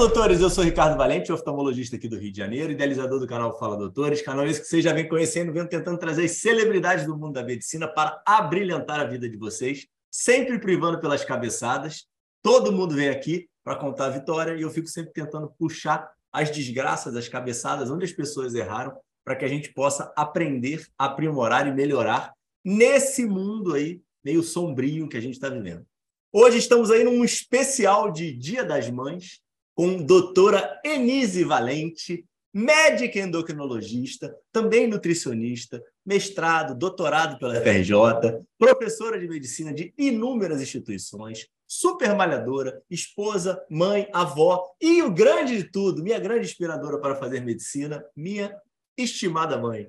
Doutores! Eu sou Ricardo Valente, oftalmologista aqui do Rio de Janeiro, idealizador do canal Fala Doutores, canal esse que vocês já vem conhecendo, vem tentando trazer as celebridades do mundo da medicina para abrilhantar a vida de vocês, sempre privando pelas cabeçadas. Todo mundo vem aqui para contar a vitória e eu fico sempre tentando puxar as desgraças, as cabeçadas, onde as pessoas erraram, para que a gente possa aprender, aprimorar e melhorar nesse mundo aí meio sombrio que a gente está vivendo. Hoje estamos aí num especial de Dia das Mães com doutora Enise Valente, médica endocrinologista, também nutricionista, mestrado, doutorado pela FRJ, professora de medicina de inúmeras instituições, super malhadora, esposa, mãe, avó e o grande de tudo, minha grande inspiradora para fazer medicina, minha estimada mãe.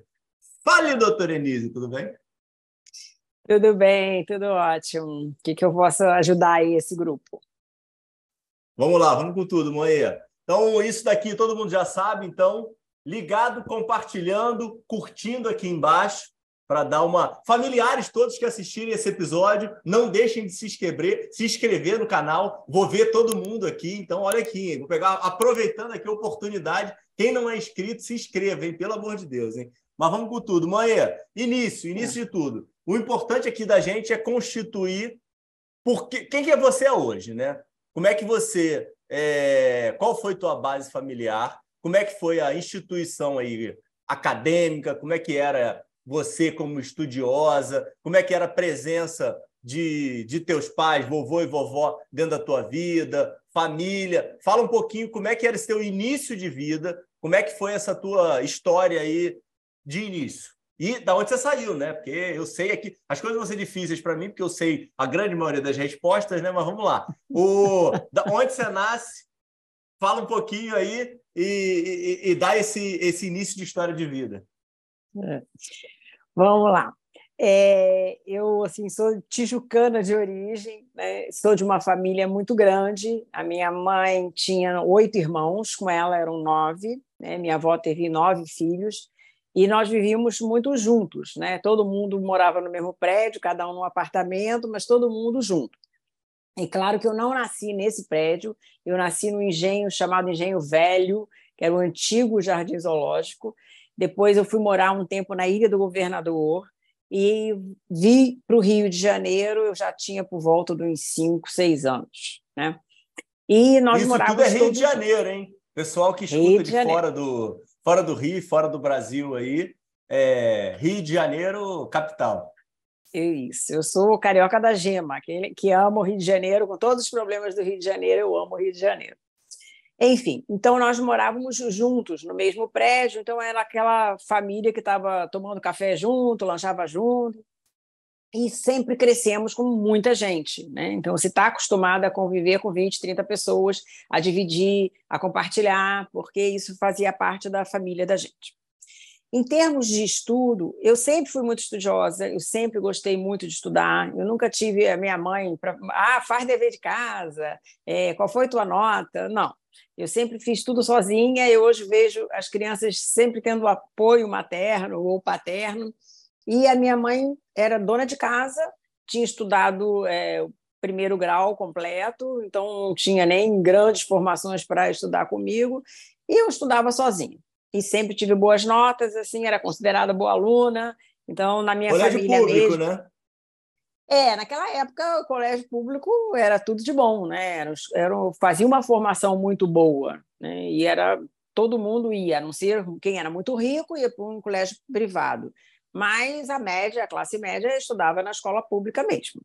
Fale, doutora Enise, tudo bem? Tudo bem, tudo ótimo. O que, que eu posso ajudar aí esse grupo? Vamos lá, vamos com tudo, Moeia. Então, isso daqui todo mundo já sabe, então, ligado, compartilhando, curtindo aqui embaixo para dar uma. Familiares todos que assistirem esse episódio, não deixem de se inscrever, se inscrever no canal. Vou ver todo mundo aqui. Então, olha aqui, vou pegar, aproveitando aqui a oportunidade. Quem não é inscrito, se inscreva, hein? Pelo amor de Deus, hein? Mas vamos com tudo. Manhã, início, início de tudo. O importante aqui da gente é constituir porque quem que é você hoje, né? Como é que você, é... qual foi tua base familiar? Como é que foi a instituição aí acadêmica? Como é que era você como estudiosa? Como é que era a presença de, de teus pais, vovô e vovó dentro da tua vida, família? Fala um pouquinho como é que era esse teu início de vida, como é que foi essa tua história aí de início? E da onde você saiu, né? Porque eu sei aqui, as coisas vão ser difíceis para mim, porque eu sei a grande maioria das respostas, né? Mas vamos lá. O, da onde você nasce, fala um pouquinho aí e, e, e dá esse, esse início de história de vida. É. Vamos lá. É, eu assim sou tijucana de origem, né? sou de uma família muito grande. A minha mãe tinha oito irmãos, com ela eram nove. Né? Minha avó teve nove filhos e nós vivíamos muito juntos, né? Todo mundo morava no mesmo prédio, cada um num apartamento, mas todo mundo junto. E claro que eu não nasci nesse prédio, eu nasci no engenho chamado Engenho Velho, que era o antigo Jardim Zoológico. Depois eu fui morar um tempo na Ilha do Governador e vi para o Rio de Janeiro, eu já tinha por volta de uns 5, 6 anos, né? E nós Isso morávamos tudo é Rio de Janeiro, hein? Pessoal que escuta de, de fora do, fora do Rio, fora do Brasil aí, é, Rio de Janeiro, capital. Isso, eu sou carioca da gema, que, que amo o Rio de Janeiro, com todos os problemas do Rio de Janeiro, eu amo o Rio de Janeiro. Enfim, então nós morávamos juntos no mesmo prédio, então era aquela família que estava tomando café junto, lanchava junto, e sempre crescemos com muita gente. Né? Então, você está acostumado a conviver com 20, 30 pessoas, a dividir, a compartilhar, porque isso fazia parte da família da gente. Em termos de estudo, eu sempre fui muito estudiosa, eu sempre gostei muito de estudar. Eu nunca tive a minha mãe para. Ah, faz dever de casa, é, qual foi tua nota? Não. Eu sempre fiz tudo sozinha e hoje vejo as crianças sempre tendo apoio materno ou paterno e a minha mãe era dona de casa, tinha estudado é, o primeiro grau completo, então não tinha nem grandes formações para estudar comigo, e eu estudava sozinha. E sempre tive boas notas, assim, era considerada boa aluna. Então, na minha colégio família público, mesmo, né? É, naquela época o colégio público era tudo de bom, né? Era, era, fazia uma formação muito boa, né? E era todo mundo ia, a não ser quem era muito rico, ia para um colégio privado mas a média, a classe média, estudava na escola pública mesmo.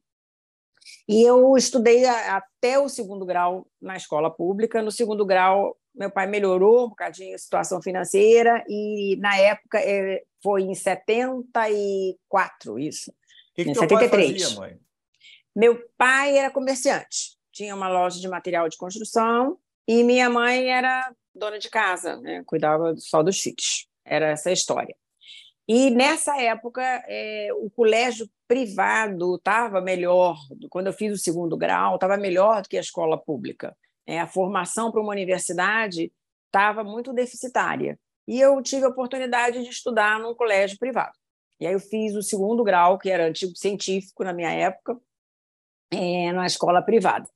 E eu estudei até o segundo grau na escola pública. No segundo grau, meu pai melhorou um bocadinho a situação financeira, e na época é, foi em 74, isso. Que, que em 73. Pai fazia, mãe? Meu pai era comerciante, tinha uma loja de material de construção, e minha mãe era dona de casa, né? cuidava só dos filhos. Era essa a história. E nessa época, é, o colégio privado estava melhor, quando eu fiz o segundo grau, estava melhor do que a escola pública. É, a formação para uma universidade estava muito deficitária. E eu tive a oportunidade de estudar num colégio privado. E aí eu fiz o segundo grau, que era antigo científico na minha época, é, na escola privada.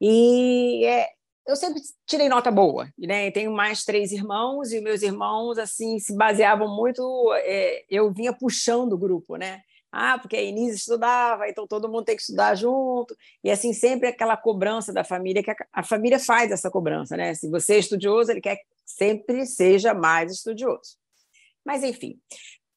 E é, eu sempre tirei nota boa, né? Tenho mais três irmãos e meus irmãos assim se baseavam muito. É, eu vinha puxando o grupo, né? Ah, porque a Inês estudava, então todo mundo tem que estudar junto. E assim, sempre aquela cobrança da família, que a, a família faz essa cobrança, né? Se você é estudioso, ele quer que sempre seja mais estudioso. Mas, enfim,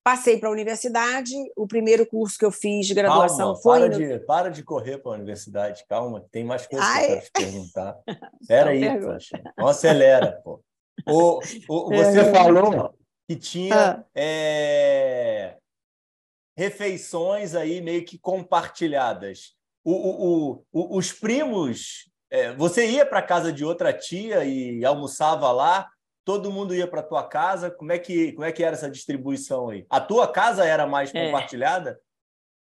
passei para a universidade. O primeiro curso que eu fiz de graduação calma, foi. Para, no... de, para de correr para a universidade, calma, tem mais coisas Ai. que eu quero te perguntar. Espera aí, poxa. Não acelera, pô. O, o, você falou que tinha. Ah. É refeições aí meio que compartilhadas. O, os primos, é, você ia para a casa de outra tia e almoçava lá, todo mundo ia para tua casa. Como é que como é que era essa distribuição aí? A tua casa era mais é. compartilhada?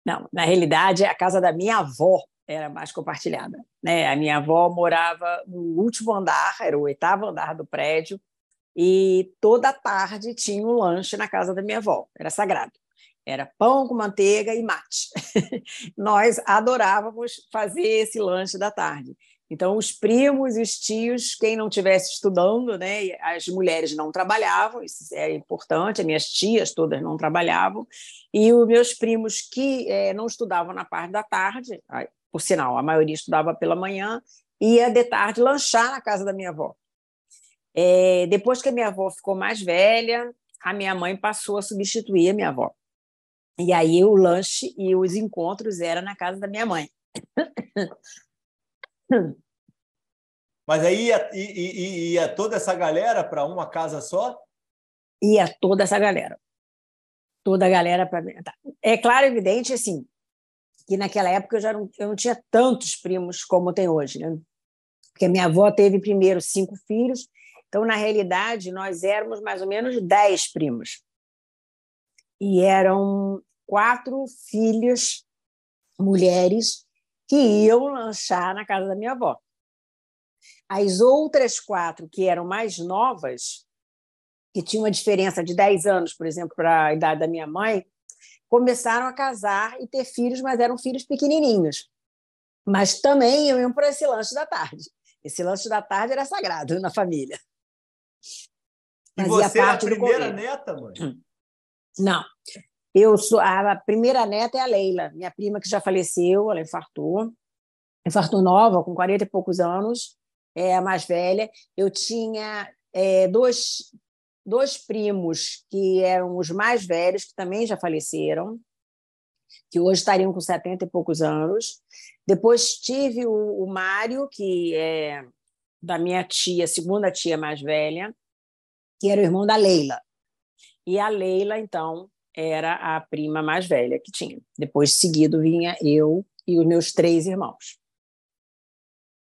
Não, na realidade a casa da minha avó era mais compartilhada. Né? A minha avó morava no último andar, era o oitavo andar do prédio, e toda tarde tinha um lanche na casa da minha avó, era sagrado. Era pão com manteiga e mate. Nós adorávamos fazer esse lanche da tarde. Então, os primos e os tios, quem não estivesse estudando, né, as mulheres não trabalhavam, isso é importante, as minhas tias todas não trabalhavam, e os meus primos que é, não estudavam na parte da tarde, por sinal, a maioria estudava pela manhã, ia de tarde lanchar na casa da minha avó. É, depois que a minha avó ficou mais velha, a minha mãe passou a substituir a minha avó. E aí o lanche e os encontros eram na casa da minha mãe. Mas aí ia, ia, ia toda essa galera para uma casa só? Ia toda essa galera. Toda a galera para. Tá. É claro, evidente, assim, que naquela época eu já não, eu não tinha tantos primos como tem hoje, né? Porque minha avó teve primeiro cinco filhos, então, na realidade, nós éramos mais ou menos dez primos. E eram quatro filhas mulheres que iam lanchar na casa da minha avó. As outras quatro, que eram mais novas, que tinham uma diferença de 10 anos, por exemplo, para a idade da minha mãe, começaram a casar e ter filhos, mas eram filhos pequenininhos. Mas também iam para esse lanche da tarde. Esse lanche da tarde era sagrado na família. E você é a primeira neta, mãe? Não. Eu sou a primeira neta é a Leila, minha prima que já faleceu, ela infartou, infartou nova, com 40 e poucos anos, é a mais velha. Eu tinha é, dois, dois primos que eram os mais velhos, que também já faleceram, que hoje estariam com 70 e poucos anos. Depois tive o, o Mário, que é da minha tia, segunda tia mais velha, que era o irmão da Leila. E a Leila, então, era a prima mais velha que tinha. Depois, seguido, vinha eu e os meus três irmãos.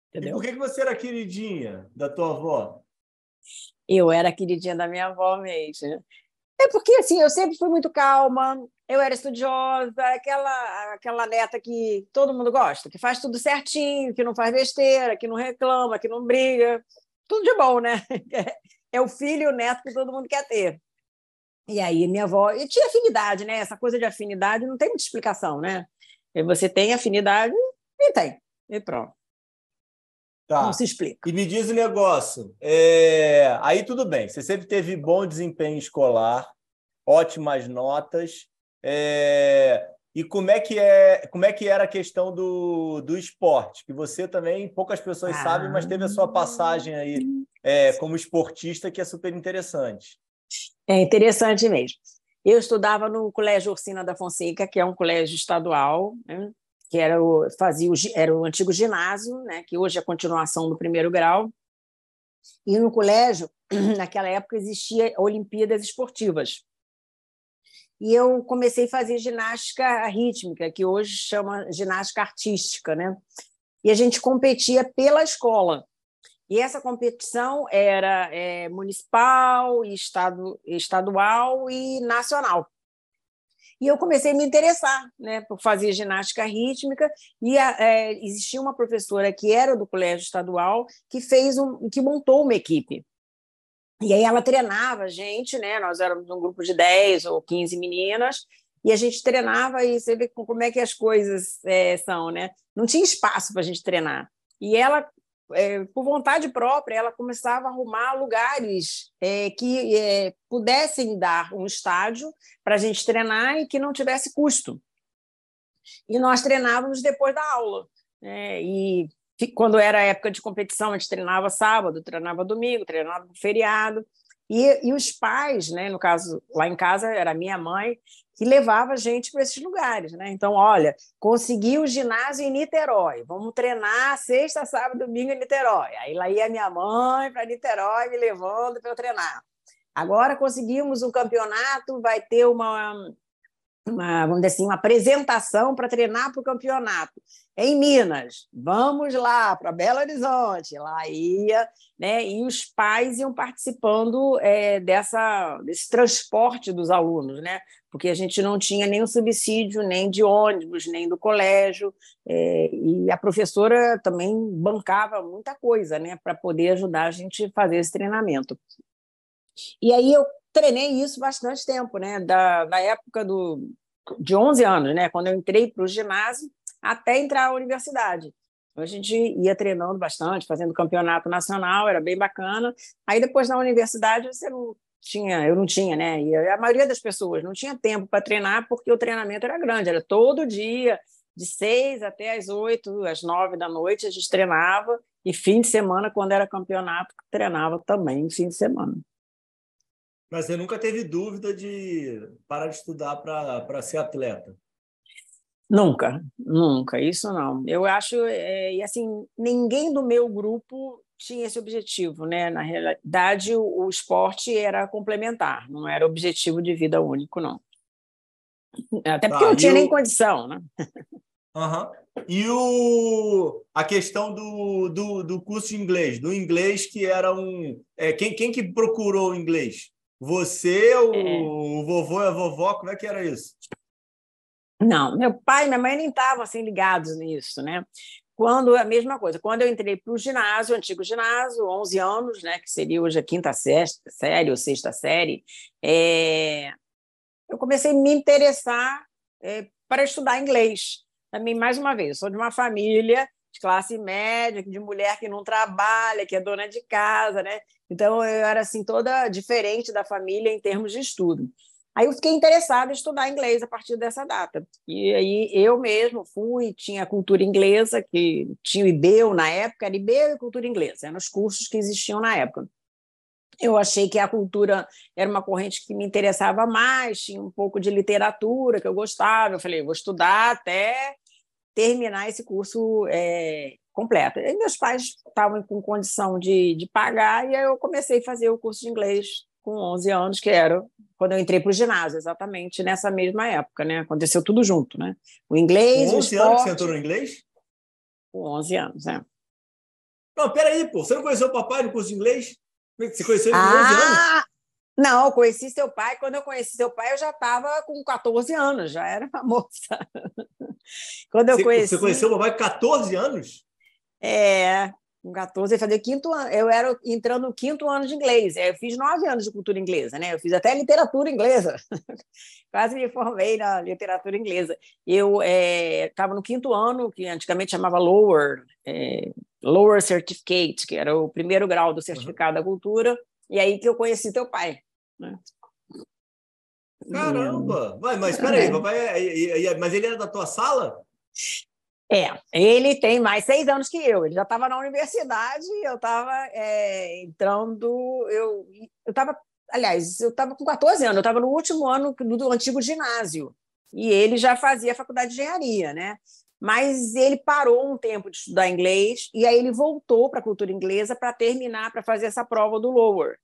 Entendeu? E por que você era queridinha da tua avó? Eu era queridinha da minha avó mesmo. É porque, assim, eu sempre fui muito calma, eu era estudiosa, aquela, aquela neta que todo mundo gosta, que faz tudo certinho, que não faz besteira, que não reclama, que não briga. Tudo de bom, né? É o filho e o neto que todo mundo quer ter. E aí minha avó, e tinha afinidade, né? Essa coisa de afinidade não tem muita explicação, né? E você tem afinidade e tem, e pronto. Tá. Não se explica. E me diz o um negócio. É... Aí tudo bem, você sempre teve bom desempenho escolar, ótimas notas. É... E como é que é, como é que era a questão do, do esporte? Que você também, poucas pessoas ah. sabem, mas teve a sua passagem aí é, como esportista que é super interessante. É interessante mesmo. Eu estudava no Colégio Ursina da Fonseca, que é um colégio estadual, né? que era o, fazia o, era o antigo ginásio, né? que hoje é a continuação do primeiro grau. E no colégio, naquela época, existia Olimpíadas Esportivas. E eu comecei a fazer ginástica rítmica, que hoje chama ginástica artística, né? E a gente competia pela escola. E essa competição era é, municipal, estado, estadual e nacional. E eu comecei a me interessar né, por fazer ginástica rítmica, e é, existia uma professora que era do colégio estadual que fez um, que montou uma equipe. E aí ela treinava a gente, né? Nós éramos um grupo de 10 ou 15 meninas, e a gente treinava e você vê como é que as coisas é, são, né? Não tinha espaço para a gente treinar. E ela é, por vontade própria, ela começava a arrumar lugares é, que é, pudessem dar um estádio para a gente treinar e que não tivesse custo. E nós treinávamos depois da aula. Né? E quando era época de competição, a gente treinava sábado, treinava domingo, treinava feriado. E, e os pais, né, no caso, lá em casa era minha mãe, que levava a gente para esses lugares. Né? Então, olha, consegui o ginásio em Niterói, vamos treinar sexta, sábado, domingo em Niterói. Aí lá ia minha mãe para Niterói me levando para eu treinar. Agora conseguimos um campeonato, vai ter uma, uma, vamos dizer assim, uma apresentação para treinar para o campeonato. Em Minas, vamos lá para Belo Horizonte, lá ia, né? E os pais iam participando é, dessa, desse transporte dos alunos, né? Porque a gente não tinha nenhum subsídio, nem de ônibus, nem do colégio, é, e a professora também bancava muita coisa, né? Para poder ajudar a gente a fazer esse treinamento. E aí eu treinei isso bastante tempo, né? Da, da época do, de 11 anos, né? Quando eu entrei para o ginásio, até entrar à universidade. Então, a gente ia treinando bastante, fazendo campeonato nacional, era bem bacana. Aí depois na universidade você não tinha, eu não tinha, né? E a maioria das pessoas não tinha tempo para treinar porque o treinamento era grande, era todo dia, de seis até as oito, às nove da noite a gente treinava e fim de semana, quando era campeonato, treinava também fim de semana. Mas você nunca teve dúvida de parar de estudar para ser atleta? Nunca, nunca, isso não. Eu acho, é, e assim, ninguém do meu grupo tinha esse objetivo, né? Na realidade, o, o esporte era complementar, não era objetivo de vida único, não. Até porque tá, não tinha nem condição, né? Uhum. E o, a questão do, do, do curso de inglês, do inglês que era um. É, quem, quem que procurou o inglês? Você, o, é. o vovô e a vovó, como é que era isso? Não, meu pai e minha mãe nem estavam assim ligados nisso, né? Quando a mesma coisa, quando eu entrei para o ginásio, o antigo ginásio, 11 anos, né, que seria hoje a quinta série ou sexta série, é, eu comecei a me interessar é, para estudar inglês. Também, mais uma vez, eu sou de uma família de classe média, de mulher que não trabalha, que é dona de casa, né? Então eu era assim toda diferente da família em termos de estudo. Aí eu fiquei interessada em estudar inglês a partir dessa data. E aí eu mesmo fui, tinha cultura inglesa, que tinha o IBEU na época, era IBEU e cultura inglesa, eram os cursos que existiam na época. Eu achei que a cultura era uma corrente que me interessava mais, tinha um pouco de literatura que eu gostava. Eu falei, vou estudar até terminar esse curso é, completo. E meus pais estavam com condição de, de pagar, e aí eu comecei a fazer o curso de inglês com 11 anos, que era quando eu entrei para o ginásio, exatamente nessa mesma época, né? Aconteceu tudo junto, né? O inglês, com 11 o esporte... anos você entrou no inglês? Com 11 anos, é. Não, peraí, pô. Você não conheceu o papai no curso de inglês? Você conheceu ele com ah, 11 anos? Não, eu conheci seu pai. Quando eu conheci seu pai, eu já estava com 14 anos, já era uma moça. Quando eu você, conheci... você conheceu o papai com 14 anos? É, com 14, eu fazia quinto ano, eu era entrando no quinto ano de inglês. Eu fiz nove anos de cultura inglesa, né? Eu fiz até literatura inglesa. Quase me formei na literatura inglesa. Eu estava é, no quinto ano, que antigamente chamava Lower, é, Lower Certificate, que era o primeiro grau do certificado uhum. da cultura, e aí que eu conheci teu pai. Né? Caramba! Vai, mas espera aí, é. papai, é, é, mas ele era da tua sala? É, ele tem mais seis anos que eu. Ele já estava na universidade, eu estava é, entrando. Eu estava, aliás, eu estava com 14 anos, eu estava no último ano do, do antigo ginásio. E ele já fazia faculdade de engenharia, né? Mas ele parou um tempo de estudar inglês e aí ele voltou para a cultura inglesa para terminar, para fazer essa prova do Lower,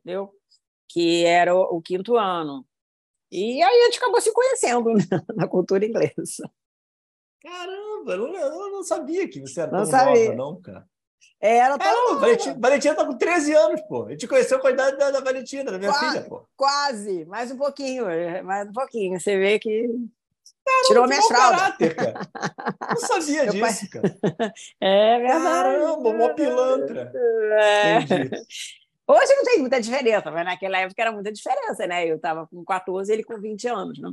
entendeu? Que era o, o quinto ano. E aí a gente acabou se conhecendo na cultura inglesa. Caramba, eu não, eu não sabia que você era não tão sabia. nova, não, cara. É, tão é, Valentina, Valentina tá com 13 anos, pô. A gente conheceu com a idade da, da Valentina, da minha quase, filha, pô. Quase, mais um pouquinho, mais um pouquinho. Você vê que Caramba, tirou minha fralda. cara. Não sabia Meu disso, pai... cara. É verdade. Caramba, uma pilantra. É. Hoje não tem muita diferença, mas naquela época era muita diferença, né? Eu estava com 14 ele com 20 anos, né?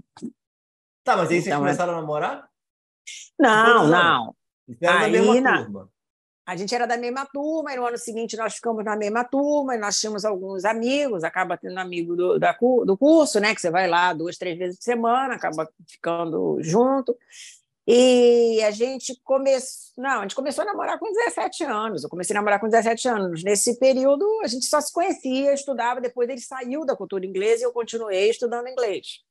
Tá, mas aí vocês então, começaram a namorar? Não, não. Aí, na a gente era da mesma turma, e no ano seguinte nós ficamos na mesma turma, e nós tínhamos alguns amigos, acaba tendo amigo do, da, do curso, né? Que você vai lá duas, três vezes por semana, acaba ficando junto. E a gente começou. Não, a gente começou a namorar com 17 anos. Eu comecei a namorar com 17 anos. Nesse período, a gente só se conhecia, estudava. Depois ele saiu da cultura inglesa e eu continuei estudando inglês.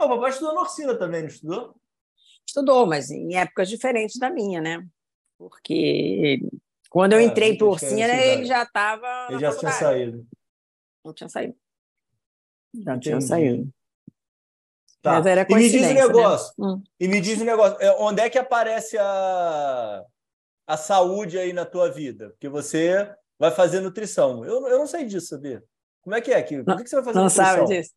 O papai estudou na Orsina também, não estudou? Estudou, mas em épocas diferentes da minha, né? Porque quando eu é, entrei para Orsina, ele já estava. Ele já tinha saído. Não tinha saído. Já Entendi. tinha saído. Tá. Mas era e me diz um né? negócio. Né? Hum. E me diz um negócio. É, onde é que aparece a, a saúde aí na tua vida? Porque você vai fazer nutrição. Eu, eu não sei disso, sabia? Como é que é? Como é que você vai fazer não nutrição? Não sabe disso.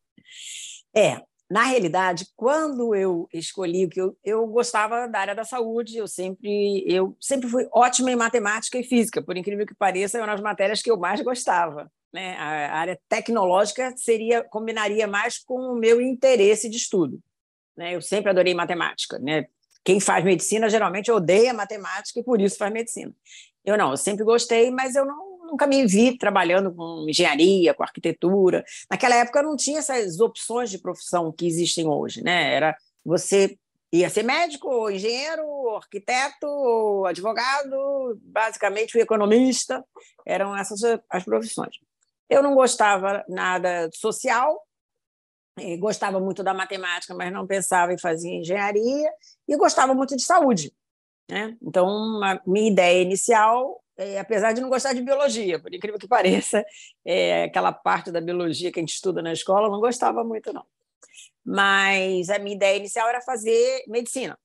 É, na realidade, quando eu escolhi, que eu, eu gostava da área da saúde, eu sempre, eu sempre fui ótima em matemática e física, por incrível que pareça, eram as matérias que eu mais gostava. Né? A área tecnológica seria combinaria mais com o meu interesse de estudo. Né? Eu sempre adorei matemática. Né? Quem faz medicina geralmente odeia matemática e por isso faz medicina. Eu não, eu sempre gostei, mas eu não nunca me vi trabalhando com engenharia, com arquitetura. Naquela época não tinha essas opções de profissão que existem hoje, né? Era você ia ser médico, ou engenheiro, ou arquiteto, ou advogado, basicamente o economista, eram essas as profissões. Eu não gostava nada social, gostava muito da matemática, mas não pensava em fazer engenharia, e gostava muito de saúde. Né? Então, a minha ideia inicial é, apesar de não gostar de biologia, por incrível que pareça, é, aquela parte da biologia que a gente estuda na escola, não gostava muito, não. Mas a minha ideia inicial era fazer medicina.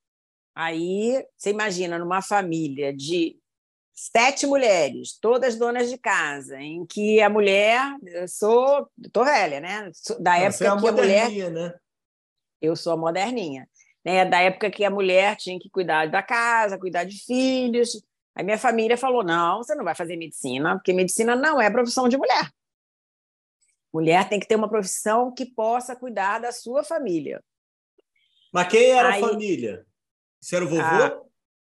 Aí, você imagina, numa família de sete mulheres, todas donas de casa, em que a mulher, eu sou, estou velha, né? Da época Você é a que a mulher, né? Eu sou a moderninha, né? Da época que a mulher tinha que cuidar da casa, cuidar de filhos, Aí minha família falou: não, você não vai fazer medicina, porque medicina não é profissão de mulher. Mulher tem que ter uma profissão que possa cuidar da sua família. Mas quem era Aí, a família? Você era o vovô? A,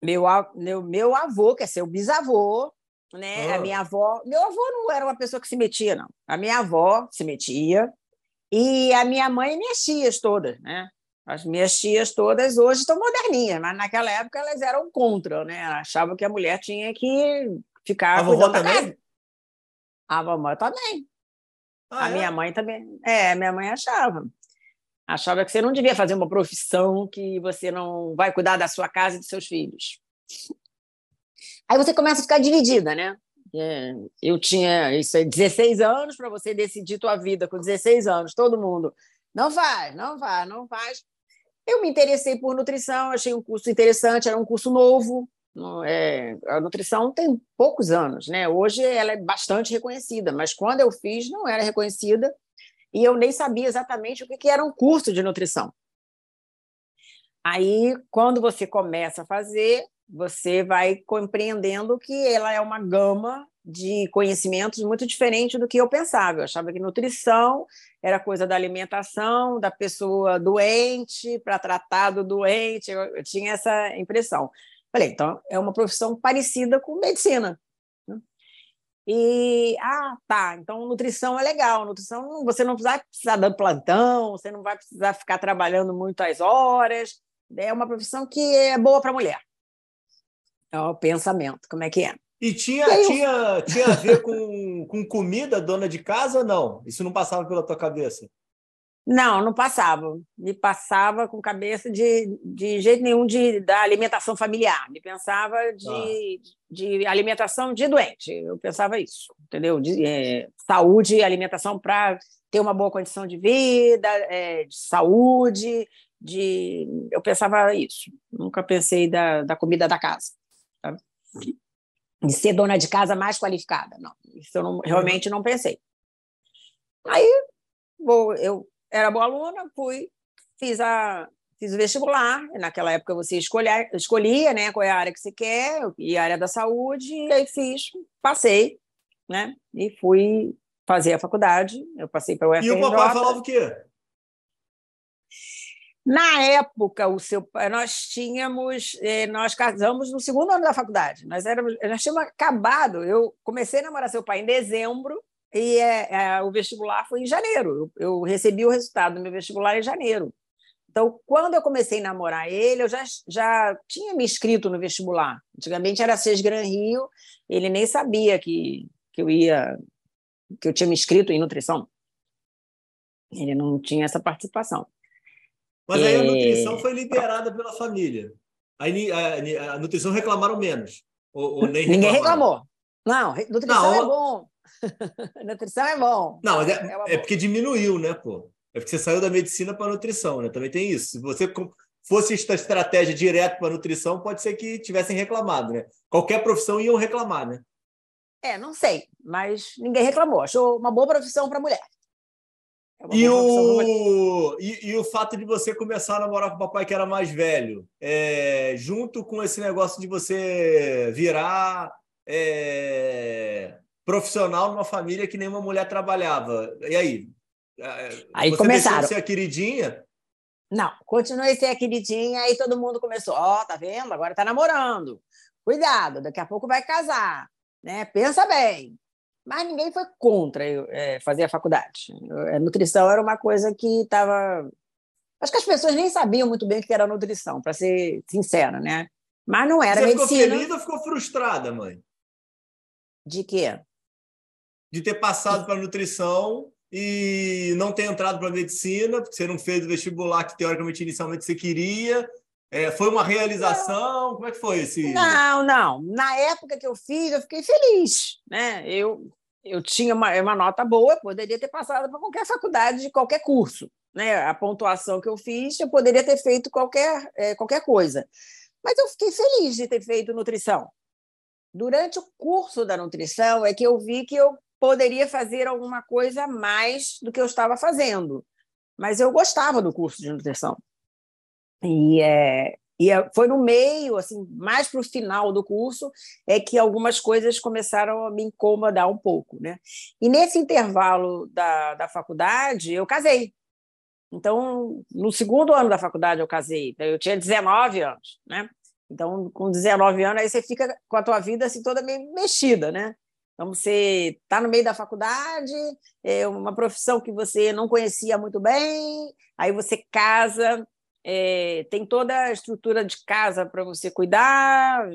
meu, meu, meu avô, que é seu bisavô, né? Ah. A minha avó. Meu avô não era uma pessoa que se metia, não. A minha avó se metia. E a minha mãe e minhas tias todas, né? As minhas tias todas hoje estão moderninhas, mas naquela época elas eram contra, né? Achavam que a mulher tinha que ficar a vovó também? Casa. A vovó também. Ah, a é? minha mãe também. É, minha mãe achava. Achava que você não devia fazer uma profissão que você não vai cuidar da sua casa e dos seus filhos. Aí você começa a ficar dividida, né? É, eu tinha isso aí, 16 anos para você decidir tua vida com 16 anos, todo mundo. Não faz, não faz, não faz. Eu me interessei por nutrição, achei um curso interessante, era um curso novo. É, a nutrição tem poucos anos, né? Hoje ela é bastante reconhecida, mas quando eu fiz não era reconhecida e eu nem sabia exatamente o que era um curso de nutrição. Aí, quando você começa a fazer, você vai compreendendo que ela é uma gama de conhecimentos muito diferente do que eu pensava. Eu achava que nutrição era coisa da alimentação, da pessoa doente, para tratar do doente. Eu, eu, tinha essa impressão. Falei, então é uma profissão parecida com medicina. Né? E, ah, tá, então nutrição é legal. Nutrição, você não vai precisar dar plantão, você não vai precisar ficar trabalhando muitas horas. É uma profissão que é boa para mulher. É o pensamento, como é que é? E tinha, e tinha, tinha a ver com, com comida, dona de casa ou não? Isso não passava pela tua cabeça? Não, não passava. Me passava com cabeça de, de jeito nenhum de, da alimentação familiar. Me pensava de, ah. De alimentação de doente. Eu pensava isso, entendeu? De, é, saúde e alimentação para ter uma boa condição de vida, é, de saúde, de... Eu pensava isso. Nunca pensei da, da comida da casa. Tá? de ser dona de casa mais qualificada. Não, isso eu não, realmente não pensei. Aí, vou, eu era boa aluna, fui, fiz, a, fiz o vestibular. Naquela época você escolhia, escolhia né, qual é a área que você quer, e a área da saúde, e aí fiz, passei, né? E fui fazer a faculdade. Eu passei para o UFRJ. E o papai falava o quê? Na época, o seu, nós tínhamos, eh, nós casamos no segundo ano da faculdade. Nós éramos, nós tínhamos acabado. Eu comecei a namorar seu pai em dezembro e é, é, o vestibular foi em janeiro. Eu, eu, recebi o resultado do meu vestibular em janeiro. Então, quando eu comecei a namorar ele, eu já, já tinha me inscrito no vestibular. Antigamente era Seis Gran Rio, ele nem sabia que, que eu ia que eu tinha me inscrito em nutrição. Ele não tinha essa participação. Mas aí a é. nutrição foi liberada pela família. Aí a, a, nutrição reclamaram menos. Ou, ou nem Ninguém reclamou. Não, nutrição não, é bom. nutrição é bom. Não, é, é, é porque diminuiu, né, pô? É porque você saiu da medicina para nutrição, né? Também tem isso. Se você fosse esta estratégia direto para nutrição, pode ser que tivessem reclamado, né? Qualquer profissão iam reclamar, né? É, não sei, mas ninguém reclamou. Achou uma boa profissão para mulher. É e, o... E, e, o fato de você começar a namorar com o papai que era mais velho, é... junto com esse negócio de você virar é... profissional numa família que nenhuma mulher trabalhava. E aí? É, aí você começaram. ser a queridinha? Não, continuei ser a queridinha, aí todo mundo começou, ó, oh, tá vendo? Agora tá namorando. Cuidado, daqui a pouco vai casar, né? Pensa bem mas ninguém foi contra eu, é, fazer a faculdade. A nutrição era uma coisa que estava. Acho que as pessoas nem sabiam muito bem o que era nutrição, para ser sincera, né? Mas não era Você medicina. ficou feliz ou ficou frustrada, mãe? De quê? De ter passado para nutrição e não ter entrado para medicina, porque você não fez o vestibular que teoricamente inicialmente você queria, é, foi uma realização? Como é que foi esse? Não, não. Na época que eu fiz, eu fiquei feliz. Né? Eu, eu tinha uma, uma nota boa, poderia ter passado para qualquer faculdade de qualquer curso. Né? A pontuação que eu fiz, eu poderia ter feito qualquer, é, qualquer coisa. Mas eu fiquei feliz de ter feito nutrição. Durante o curso da nutrição é que eu vi que eu poderia fazer alguma coisa mais do que eu estava fazendo. Mas eu gostava do curso de nutrição. E, é, e é, foi no meio, assim, mais para o final do curso, é que algumas coisas começaram a me incomodar um pouco. Né? E nesse intervalo da, da faculdade, eu casei. Então, no segundo ano da faculdade, eu casei. Eu tinha 19 anos. Né? Então, com 19 anos, aí você fica com a tua vida assim, toda meio mexida, né? Então, você está no meio da faculdade, é uma profissão que você não conhecia muito bem, aí você casa, é, tem toda a estrutura de casa para você cuidar,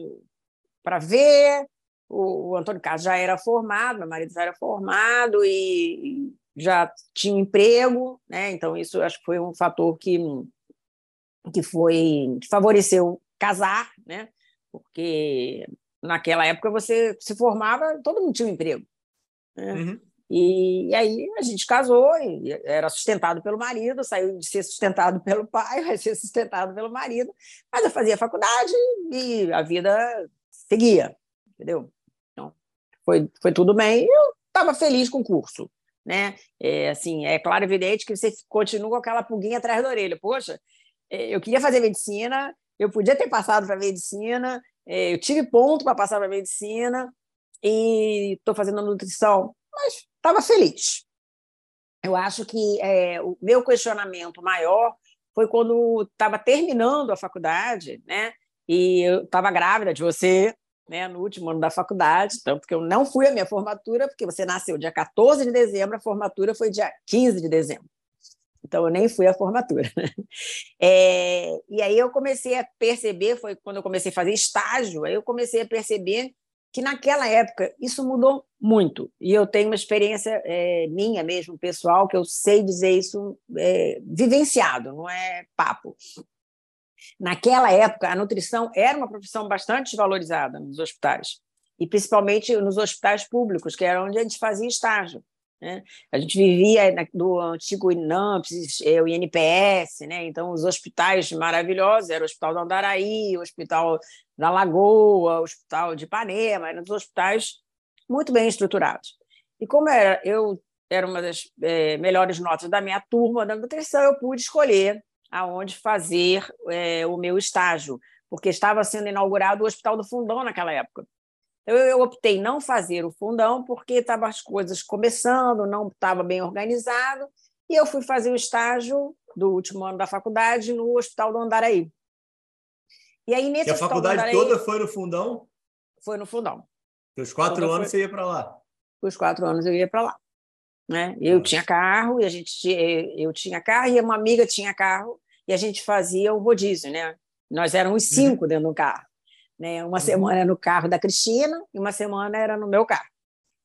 para ver. O, o, Antônio Carlos já era formado, meu marido já era formado e já tinha emprego, né? Então isso acho que foi um fator que que foi que favoreceu casar, né? Porque naquela época você se formava, todo mundo tinha um emprego. Né? Uhum. E, e, aí a gente casou, e era sustentado pelo marido, saiu de ser sustentado pelo pai, vai ser sustentado pelo marido, mas eu fazia faculdade e a vida seguia, entendeu? Então, foi, foi tudo bem, eu estava feliz com o curso. Né? É, assim, é claro, evidente que você continua com aquela pulguinha atrás da orelha. Poxa, é, eu queria fazer medicina, eu podia ter passado para medicina, é, eu tive ponto para passar para medicina e estou fazendo nutrição, mas estava feliz. Eu acho que é, o meu questionamento maior foi quando estava terminando a faculdade, né? E eu estava grávida de você, né, no último ano da faculdade, tanto que eu não fui à minha formatura, porque você nasceu dia 14 de dezembro, a formatura foi dia 15 de dezembro. Então, eu nem fui à formatura. Né? É, e aí eu comecei a perceber, foi quando eu comecei a fazer estágio, aí eu comecei a perceber que naquela época isso mudou muito. E eu tenho uma experiência é, minha mesmo, pessoal, que eu sei dizer isso é, vivenciado, não é papo. Naquela época, a nutrição era uma profissão bastante valorizada nos hospitais, e principalmente nos hospitais públicos, que era onde a gente fazia estágio. Né? A gente vivia do antigo INAMPS, é, o INPS, né? então os hospitais maravilhosos, era o Hospital do Andaraí, o Hospital da Lagoa, o Hospital de Ipanema, eram hospitais muito bem estruturados. E como era, eu era uma das é, melhores notas da minha turma da nutrição, eu pude escolher aonde fazer é, o meu estágio, porque estava sendo inaugurado o Hospital do Fundão naquela época. Eu, eu optei não fazer o fundão porque estavam as coisas começando, não estava bem organizado, E eu fui fazer o estágio do último ano da faculdade no Hospital do Andaraí. E aí, nesse e a faculdade Andaraí, toda foi no fundão? Foi no fundão. Os quatro toda anos foi... você ia para lá? Os quatro anos eu ia para lá. Né? Eu tinha carro, e a gente eu tinha carro, e uma amiga tinha carro, e a gente fazia o rodízio, né? Nós éramos uhum. cinco uhum. dentro do carro. Né? Uma uhum. semana no carro da Cristina e uma semana era no meu carro.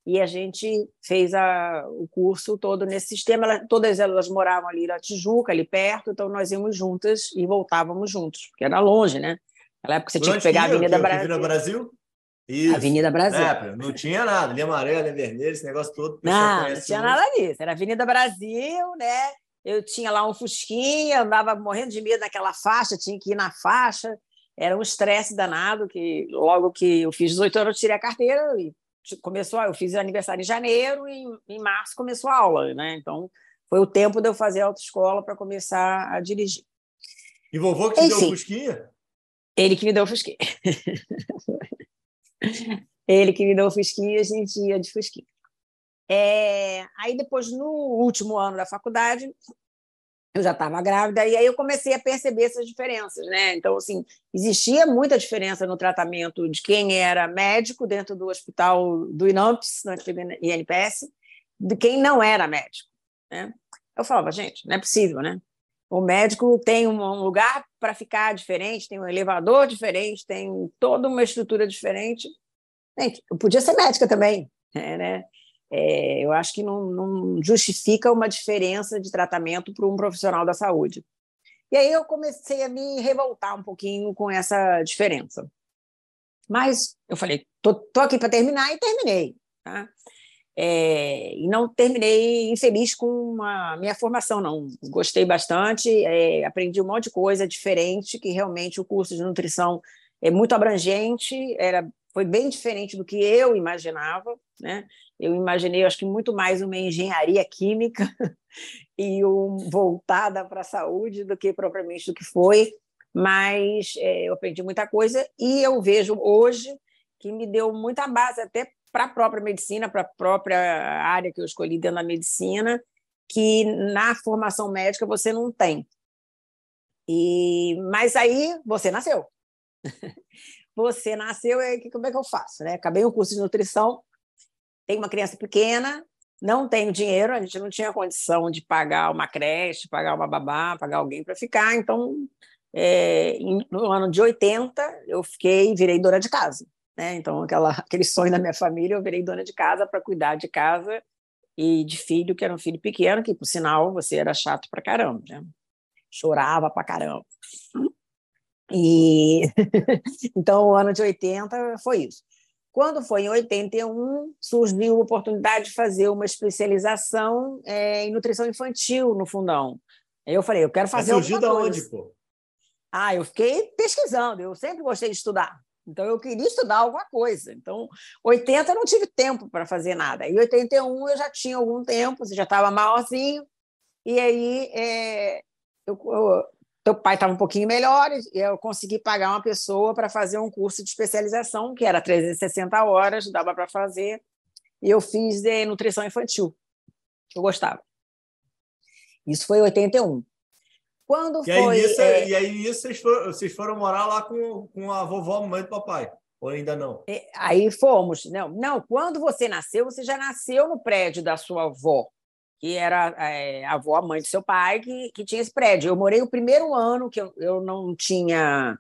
E a gente fez a, o curso todo nesse sistema. Ela, todas elas moravam ali na Tijuca, ali perto, então nós íamos juntas e voltávamos juntos, porque era longe, né? Naquela época você tinha que pegar a Avenida Brasil. Avenida Brasil? Isso. Avenida Brasil. É, não tinha nada, linha amarela, linha vermelha, esse negócio todo. Não, não tinha nada disso. Era Avenida Brasil, né? Eu tinha lá um fusquinha, andava morrendo de medo naquela faixa, tinha que ir na faixa. Era um estresse danado, que logo que eu fiz 18 anos, eu tirei a carteira e começou, eu fiz aniversário em janeiro e em março começou a aula, né? Então, foi o tempo de eu fazer autoescola para começar a dirigir. E vovô que te Enfim, deu o fusquinha? Ele que me deu o fusquinha. ele que me deu o fusquinha, a gente ia de fusquinha. É, aí depois, no último ano da faculdade, eu já estava grávida, e aí eu comecei a perceber essas diferenças, né? Então, assim, existia muita diferença no tratamento de quem era médico dentro do hospital do INAMPS, no INPS, de quem não era médico, né? Eu falava, gente, não é possível, né? O médico tem um lugar para ficar diferente, tem um elevador diferente, tem toda uma estrutura diferente. Gente, eu podia ser médica também, né? É, eu acho que não, não, justifica uma diferença de tratamento para um profissional da saúde. E aí eu comecei a me revoltar um pouquinho com essa diferença. Mas eu falei, tô, tô aqui para terminar e terminei. Tá? É, e não terminei infeliz com a minha formação, não. Gostei bastante, é, aprendi um monte de coisa diferente, que realmente o curso de nutrição é muito abrangente, era, foi bem diferente do que eu imaginava. Né? Eu imaginei, acho que muito mais uma engenharia química e um, voltada para a saúde do que propriamente do que foi, mas é, eu aprendi muita coisa e eu vejo hoje que me deu muita base até para a própria medicina, para a própria área que eu escolhi dentro da medicina, que na formação médica você não tem. E mas aí você nasceu. você nasceu e como é que eu faço, né? Acabei o curso de nutrição, tem uma criança pequena, não tenho dinheiro, a gente não tinha condição de pagar uma creche, pagar uma babá, pagar alguém para ficar, então é, no ano de 80 eu fiquei, virei dona de casa, né? Então aquela, aquele sonho da minha família, eu virei dona de casa para cuidar de casa e de filho, que era um filho pequeno, que por sinal você era chato para caramba, né? chorava para caramba. E então o ano de 80 foi isso. Quando foi em 81, surgiu a oportunidade de fazer uma especialização é, em nutrição infantil no fundão. Aí eu falei, eu quero fazer Mas surgiu da onde, pô? Ah, eu fiquei pesquisando, eu sempre gostei de estudar. Então, eu queria estudar alguma coisa. Então, 80 eu não tive tempo para fazer nada. Em 81 eu já tinha algum tempo, já estava maiorzinho, e aí é, eu, eu, teu pai estava um pouquinho melhor e eu consegui pagar uma pessoa para fazer um curso de especialização, que era 360 horas, dava para fazer, e eu fiz de nutrição infantil. Eu gostava. Isso foi em 81. Quando e foi. Aí, nisso, é... E aí nisso vocês foram, vocês foram morar lá com, com a vovó, mãe do papai? Ou ainda não? Aí fomos. Não, não, quando você nasceu, você já nasceu no prédio da sua avó que era é, a avó, a mãe do seu pai, que, que tinha esse prédio. Eu morei o primeiro ano que eu, eu não tinha.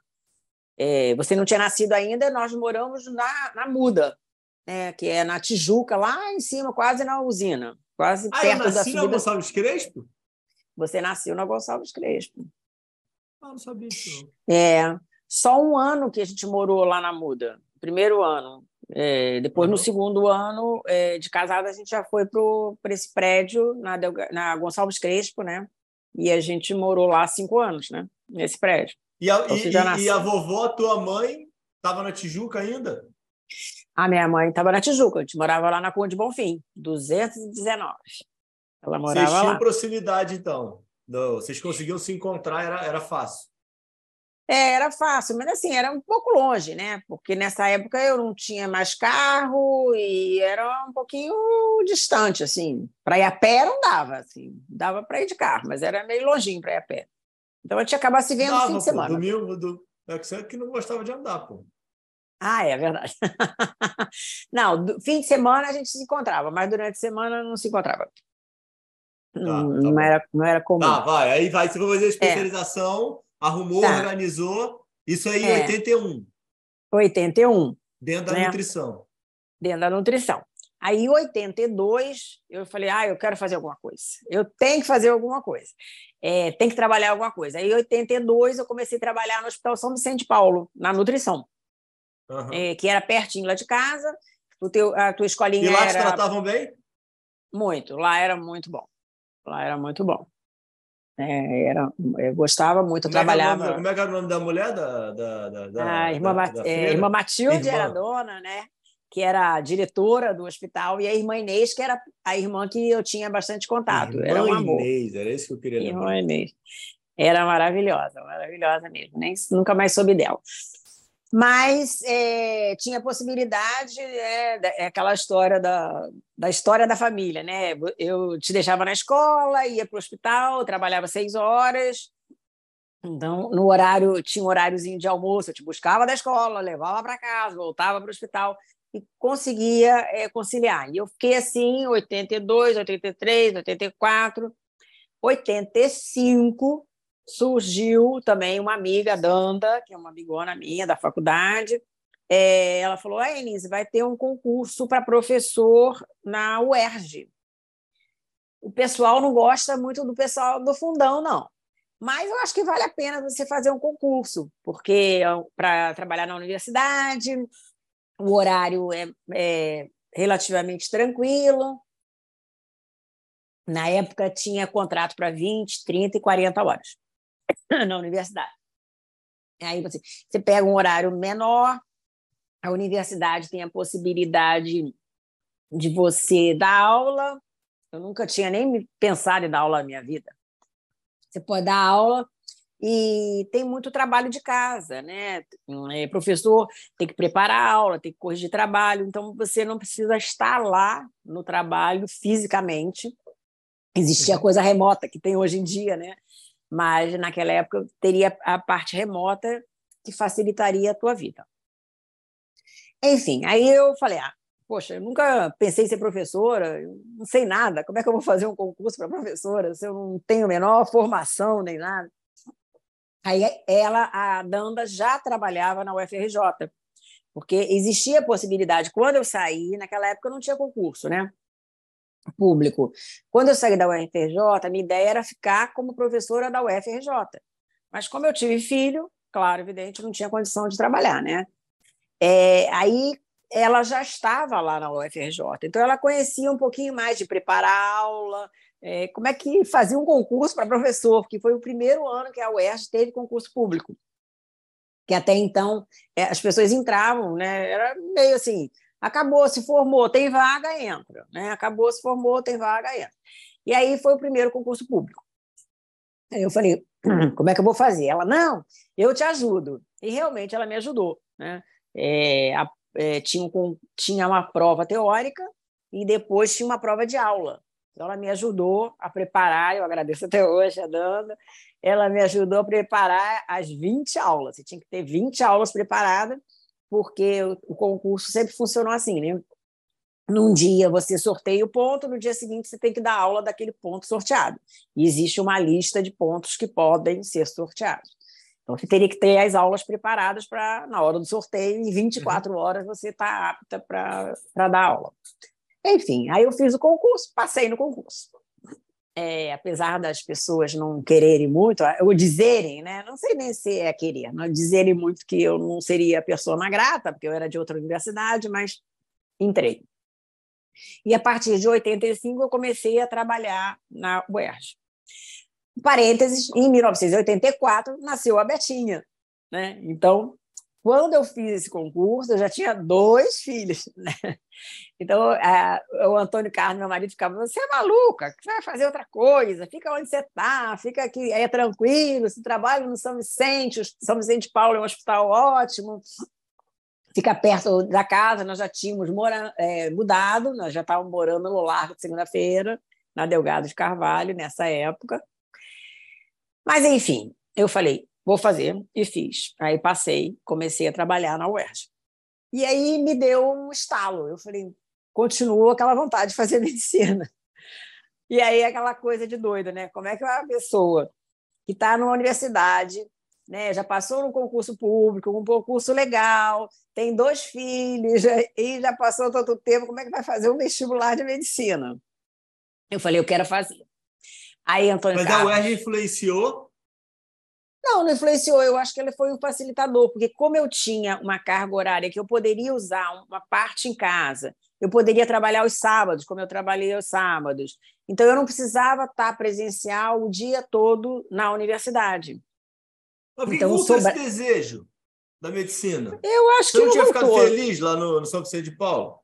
É, você não tinha nascido ainda, nós moramos na, na Muda, né, que é na Tijuca, lá em cima, quase na usina. Quase ah, perto eu nasci da na Gonçalves Crespo? Você nasceu na Gonçalves Crespo. Ah, não sabia disso. É, só um ano que a gente morou lá na Muda, primeiro ano. É, depois, uhum. no segundo ano é, de casada, a gente já foi para esse prédio na, na Gonçalves Crespo, né? E a gente morou lá cinco anos, né? Nesse prédio. E a, então, e, e a vovó, tua mãe, estava na Tijuca ainda? A minha mãe estava na Tijuca, a gente morava lá na Conde Bonfim, 219. Ela morava Vocês tinham lá. proximidade, então? Não, vocês conseguiam se encontrar, era, era fácil? É, era fácil, mas assim, era um pouco longe, né? Porque nessa época eu não tinha mais carro e era um pouquinho distante, assim. Para ir a pé não dava, assim. Dava para ir de carro, mas era meio longinho para ir a pé. Então a gente acabava se vendo no fim de semana. Pô, domingo, do... é que você que não gostava de andar, pô. Ah, é verdade. não, fim de semana a gente se encontrava, mas durante a semana não se encontrava. Tá, não, tá não era, não era comum. Tá, vai. Aí vai, você vai fazer a é. especialização. É arrumou, tá. organizou. Isso aí em é. 81. 81. Dentro da né? nutrição. Dentro da nutrição. Aí, em 82, eu falei, ah, eu quero fazer alguma coisa. Eu tenho que fazer alguma coisa. É, tem que trabalhar alguma coisa. Aí, em 82, eu comecei a trabalhar no Hospital São Vicente Paulo, na nutrição, uhum. é, que era pertinho lá de casa. O teu, a tua escolinha E lá era... te tratavam bem? Muito. Lá era muito bom. Lá era muito bom. É, era, eu gostava muito, eu como trabalhava. É nome, como é que era o nome da mulher? Da, da, da, da a ah, irmã, da, da é, irmã Matilde irmã. era dona, né? Que era diretora do hospital, e a irmã Inês, que era a irmã que eu tinha bastante contato. Irmã era um amor. Inês, era isso que eu queria lembrar. Irmã Inês. Era maravilhosa, maravilhosa mesmo. Nem, nunca mais soube dela mas é, tinha possibilidade, é, é, aquela história da, da história da família, né? Eu te deixava na escola, ia para o hospital, trabalhava seis horas, então no horário tinha um horáriozinho de almoço, eu te buscava da escola, levava para casa, voltava para o hospital e conseguia é, conciliar. E eu fiquei assim, 82, 83, 84, 85 surgiu também uma amiga, Danda, que é uma amigona minha da faculdade. É, ela falou: ah, vai ter um concurso para professor na UERJ. O pessoal não gosta muito do pessoal do fundão, não. Mas eu acho que vale a pena você fazer um concurso, porque para trabalhar na universidade, o horário é, é relativamente tranquilo. Na época tinha contrato para 20, 30 e 40 horas. na universidade. Aí você, você pega um horário menor, a universidade tem a possibilidade de você dar aula. Eu nunca tinha nem pensado em dar aula na minha vida. Você pode dar aula e tem muito trabalho de casa, né? É, professor tem que preparar a aula, tem que corrigir trabalho, então você não precisa estar lá no trabalho fisicamente. Existia uhum. coisa remota que tem hoje em dia, né? Mas naquela época teria a parte remota que facilitaria a tua vida. Enfim, aí eu falei, ah, poxa, eu nunca pensei em ser professora, não sei nada, como é que eu vou fazer um concurso para professora se eu não tenho a menor formação nem nada? Aí ela, a Danda, já trabalhava na UFRJ, porque existia a possibilidade, quando eu saí, naquela época não tinha concurso, né? Público. Quando eu saí da UFRJ, a minha ideia era ficar como professora da UFRJ. Mas como eu tive filho, claro, evidente, não tinha condição de trabalhar, né? É, aí ela já estava lá na UFRJ, então ela conhecia um pouquinho mais de preparar aula, é, como é que fazia um concurso para professor, que foi o primeiro ano que a UERJ teve concurso público. Que até então é, as pessoas entravam, né? Era meio assim, Acabou, se formou, tem vaga, entra. Né? Acabou, se formou, tem vaga, entra. E aí foi o primeiro concurso público. Aí eu falei, hum, como é que eu vou fazer? Ela, não, eu te ajudo. E realmente ela me ajudou. Né? É, a, é, tinha, um, tinha uma prova teórica e depois tinha uma prova de aula. Então, ela me ajudou a preparar, eu agradeço até hoje a Danda, ela me ajudou a preparar as 20 aulas. Você tinha que ter 20 aulas preparadas porque o concurso sempre funcionou assim, né? Num dia você sorteia o ponto, no dia seguinte você tem que dar aula daquele ponto sorteado. E existe uma lista de pontos que podem ser sorteados. Então você teria que ter as aulas preparadas para, na hora do sorteio, em 24 uhum. horas você está apta para dar aula. Enfim, aí eu fiz o concurso, passei no concurso é, apesar das pessoas não quererem muito, ou dizerem, né? não sei nem se é querer, não dizerem muito que eu não seria persona grata, porque eu era de outra universidade, mas entrei. E a partir de 85 eu comecei a trabalhar na UERJ. Parênteses, em 1984 nasceu a Betinha. Né? Então, quando eu fiz esse concurso, eu já tinha dois filhos. Né? Então, a, o Antônio Carlos, meu marido, ficava: Você é maluca, você vai fazer outra coisa, fica onde você está, fica aqui, é tranquilo, você trabalha no São Vicente, São Vicente Paulo é um hospital ótimo, fica perto da casa. Nós já tínhamos mora, é, mudado, nós já estávamos morando no Largo de Segunda-feira, na Delgado de Carvalho, nessa época. Mas, enfim, eu falei: vou fazer, e fiz. Aí passei, comecei a trabalhar na UERJ. E aí me deu um estalo. Eu falei, continuo aquela vontade de fazer medicina. E aí aquela coisa de doido, né? Como é que uma pessoa que está numa universidade, né, já passou no concurso público, um concurso legal, tem dois filhos e já passou tanto tempo, como é que vai fazer um vestibular de medicina? Eu falei, eu quero fazer. Aí Antônio Mas Carlos, a UERJ influenciou não, não influenciou. Eu acho que ele foi um facilitador, porque como eu tinha uma carga horária que eu poderia usar uma parte em casa, eu poderia trabalhar os sábados, como eu trabalhei os sábados. Então, eu não precisava estar presencial o dia todo na universidade. Mas então, sobra... esse desejo da medicina? Eu acho Você que não tinha voltou. ficado feliz lá no, no São Vicente de Paulo?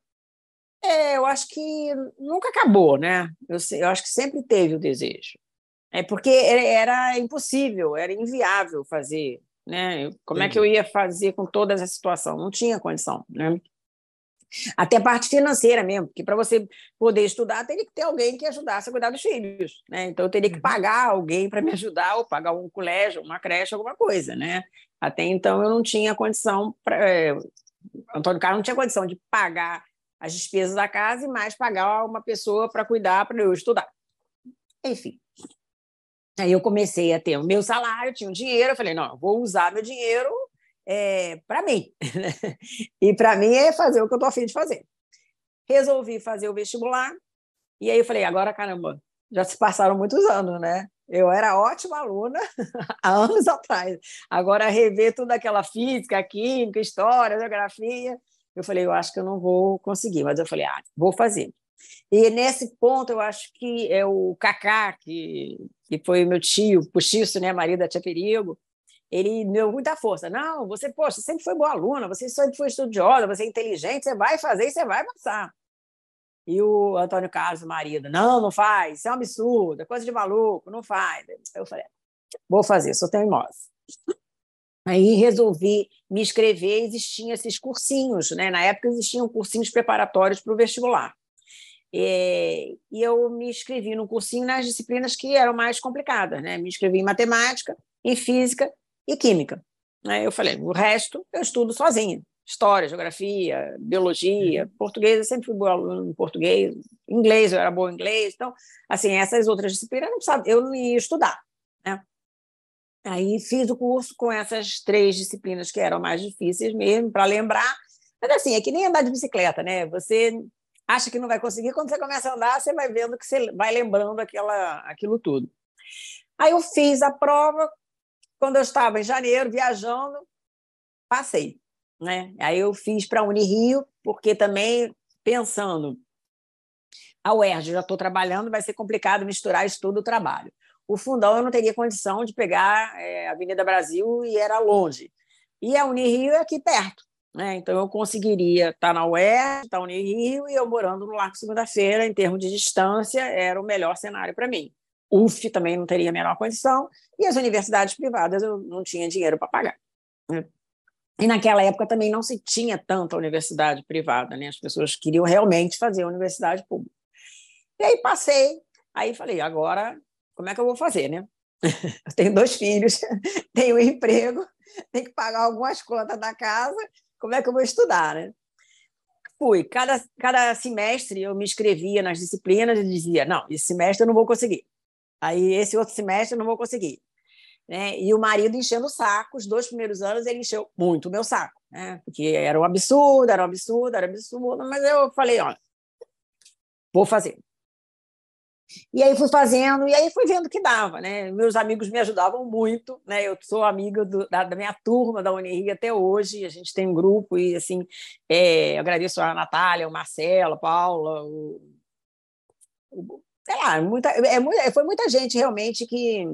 É, eu acho que nunca acabou, né? Eu, eu acho que sempre teve o desejo. É porque era impossível, era inviável fazer. Né? Como é que eu ia fazer com toda essa situação? Não tinha condição. Né? Até a parte financeira mesmo, porque para você poder estudar, teria que ter alguém que ajudasse a cuidar dos filhos. Né? Então, eu teria que uhum. pagar alguém para me ajudar, ou pagar um colégio, uma creche, alguma coisa. Né? Até então, eu não tinha condição. Pra... É, Antônio Carlos não tinha condição de pagar as despesas da casa e mais pagar uma pessoa para cuidar para eu estudar. Enfim, Aí eu comecei a ter o meu salário, tinha um dinheiro, eu falei, não, vou usar meu dinheiro é, para mim. e para mim é fazer o que eu estou afim de fazer. Resolvi fazer o vestibular, e aí eu falei, agora, caramba, já se passaram muitos anos, né? Eu era ótima aluna há anos atrás. Agora, rever toda aquela física, química, história, geografia, eu falei, eu acho que eu não vou conseguir, mas eu falei, ah, vou fazer. E nesse ponto, eu acho que é o Cacá, que, que foi meu tio, postiço, né, marido da Tia Perigo, ele me deu muita força. Não, você, poxa, sempre foi boa aluna, você sempre foi estudiosa, você é inteligente, você vai fazer e você vai passar. E o Antônio Carlos, o marido, não, não faz, isso é um absurdo, é coisa de maluco, não faz. Eu falei, vou fazer, sou teimosa. Aí resolvi me inscrever, existiam esses cursinhos, né? Na época existiam cursinhos preparatórios para o vestibular. É, e eu me inscrevi no cursinho nas disciplinas que eram mais complicadas, né? Me inscrevi em matemática, em física e química. Né? Eu falei, o resto eu estudo sozinha. História, geografia, biologia, uhum. português, eu sempre fui boa aluna em português, inglês, eu era boa em inglês. Então, assim, essas outras disciplinas eu não, precisava, eu não ia estudar. Né? Aí fiz o curso com essas três disciplinas que eram mais difíceis mesmo, para lembrar. Mas assim, é que nem andar de bicicleta, né? Você acha que não vai conseguir, quando você começa a andar, você vai vendo que você vai lembrando aquela, aquilo tudo. Aí eu fiz a prova, quando eu estava em janeiro, viajando, passei. Né? Aí eu fiz para a Unirio, porque também pensando, a UERJ, já estou trabalhando, vai ser complicado misturar estudo e trabalho. O fundão eu não teria condição de pegar é, Avenida Brasil e era longe. E a Unirio é aqui perto. Né? Então, eu conseguiria estar na UER, estar no Rio e eu morando no Largo Segunda-feira, em termos de distância, era o melhor cenário para mim. UF também não teria a menor condição, e as universidades privadas eu não tinha dinheiro para pagar. Né? E naquela época também não se tinha tanta universidade privada, né? as pessoas queriam realmente fazer a universidade pública. E aí passei, aí falei, agora como é que eu vou fazer, né? Eu tenho dois filhos, tenho um emprego, tenho que pagar algumas contas da casa, como é que eu vou estudar, né? Fui. Cada, cada semestre eu me inscrevia nas disciplinas e dizia: não, esse semestre eu não vou conseguir. Aí, esse outro semestre eu não vou conseguir. Né? E o marido enchendo o saco, os dois primeiros anos ele encheu muito o meu saco, né? porque era um absurdo, era um absurdo, era um absurdo, mas eu falei: ó, vou fazer. E aí fui fazendo, e aí fui vendo que dava, né? Meus amigos me ajudavam muito, né? Eu sou amiga do, da, da, minha turma da Unirio até hoje, a gente tem um grupo e, assim, é, agradeço a Natália, o Marcelo, a Paula, o, o, sei lá, muita, é, é, foi muita gente realmente que,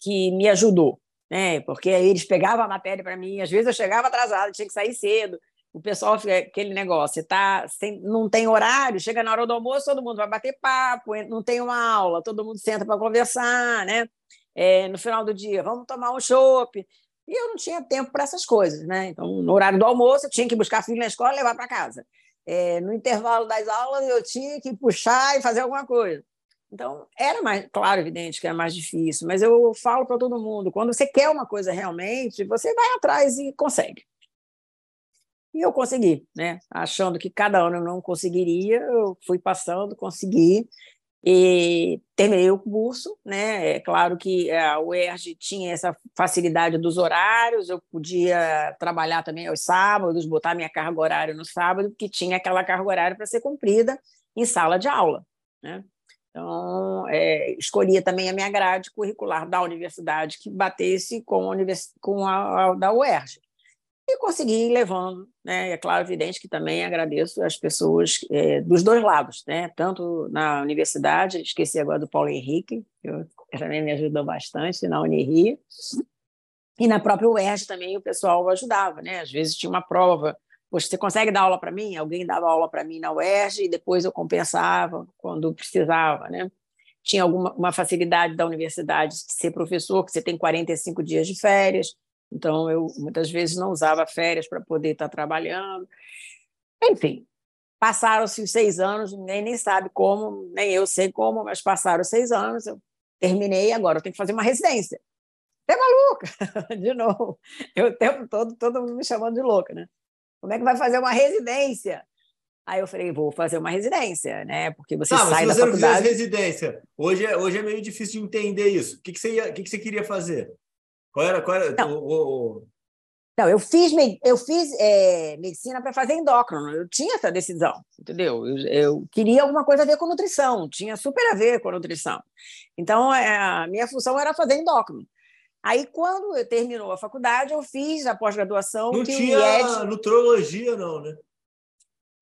que me ajudou, né? Porque eles pegavam a matéria para mim, às vezes eu chegava atrasada, tinha que sair cedo. O pessoal fica aquele negócio, tá, sem, não tem horário, chega na hora do almoço, todo mundo vai bater papo, não tem uma aula, todo mundo senta para conversar, né? É, no final do dia, vamos tomar um chopp. E eu não tinha tempo para essas coisas, né? Então, no horário do almoço, eu tinha que buscar filho na escola e levar para casa. É, no intervalo das aulas, eu tinha que puxar e fazer alguma coisa. Então, era mais, claro, evidente que era mais difícil, mas eu falo para todo mundo: quando você quer uma coisa realmente, você vai atrás e consegue. E eu consegui, né? Achando que cada ano eu não conseguiria, eu fui passando, consegui. E terminei o curso, né? É claro que a UERJ tinha essa facilidade dos horários, eu podia trabalhar também aos sábados, botar minha carga horária no sábado, porque tinha aquela carga horária para ser cumprida em sala de aula, né? Então, é, escolhia também a minha grade curricular da universidade que batesse com a, com a, a da UERJ. E consegui ir levando. Né? É claro, evidente que também agradeço as pessoas é, dos dois lados, né? tanto na universidade, esqueci agora do Paulo Henrique, que também me ajudou bastante, na Unirio, e na própria UERJ também o pessoal ajudava. Né? Às vezes tinha uma prova Poxa, você consegue dar aula para mim? Alguém dava aula para mim na UERJ e depois eu compensava quando precisava, né? Tinha alguma uma facilidade da universidade de ser professor, que você tem 45 dias de férias, então eu muitas vezes não usava férias para poder estar trabalhando. Enfim, passaram-se os seis anos, ninguém nem sabe como, nem eu sei como, mas passaram os seis anos, eu terminei, agora eu tenho que fazer uma residência. Você é maluca? De novo. Eu o tempo todo, todo mundo me chamando de louca, né? Como é que vai fazer uma residência? Aí eu falei, vou fazer uma residência, né? Porque você ah, sai se da você faculdade... não fizesse residência, hoje é, hoje é meio difícil de entender isso. O que, que, você, ia, o que, que você queria fazer? Qual era, qual era não. O, o... não, eu fiz, eu fiz é, medicina para fazer endócrino. Eu tinha essa decisão, entendeu? Eu, eu, queria alguma coisa a ver com nutrição, tinha super a ver com nutrição. Então, é, a minha função era fazer endócrino. Aí, quando terminou a faculdade, eu fiz a pós-graduação. Não tinha IED... nutrologia, não, né?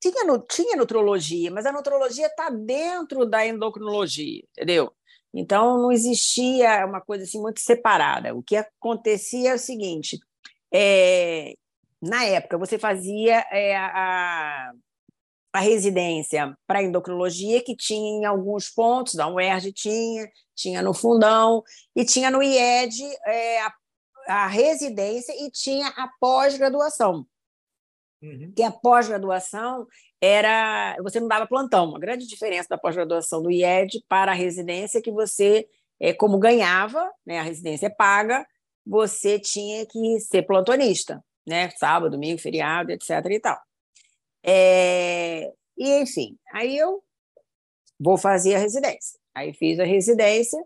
Tinha, tinha nutrologia, mas a nutrologia está dentro da endocrinologia, entendeu? Então, não existia uma coisa assim muito separada. O que acontecia é o seguinte: é, na época, você fazia é, a, a residência para endocrinologia, que tinha em alguns pontos, da UERJ tinha, tinha no Fundão, e tinha no IED é, a, a, residência e tinha a pós-graduação. Uhum. Que a pós-graduação era. Você não dava plantão. A grande diferença da pós-graduação do IED para a residência é que você, é, como ganhava, né, a residência é paga, você tinha que ser plantonista, né? Sábado, domingo, feriado, etc. e tal. É, e, enfim, aí eu vou fazer a residência. Aí fiz a residência,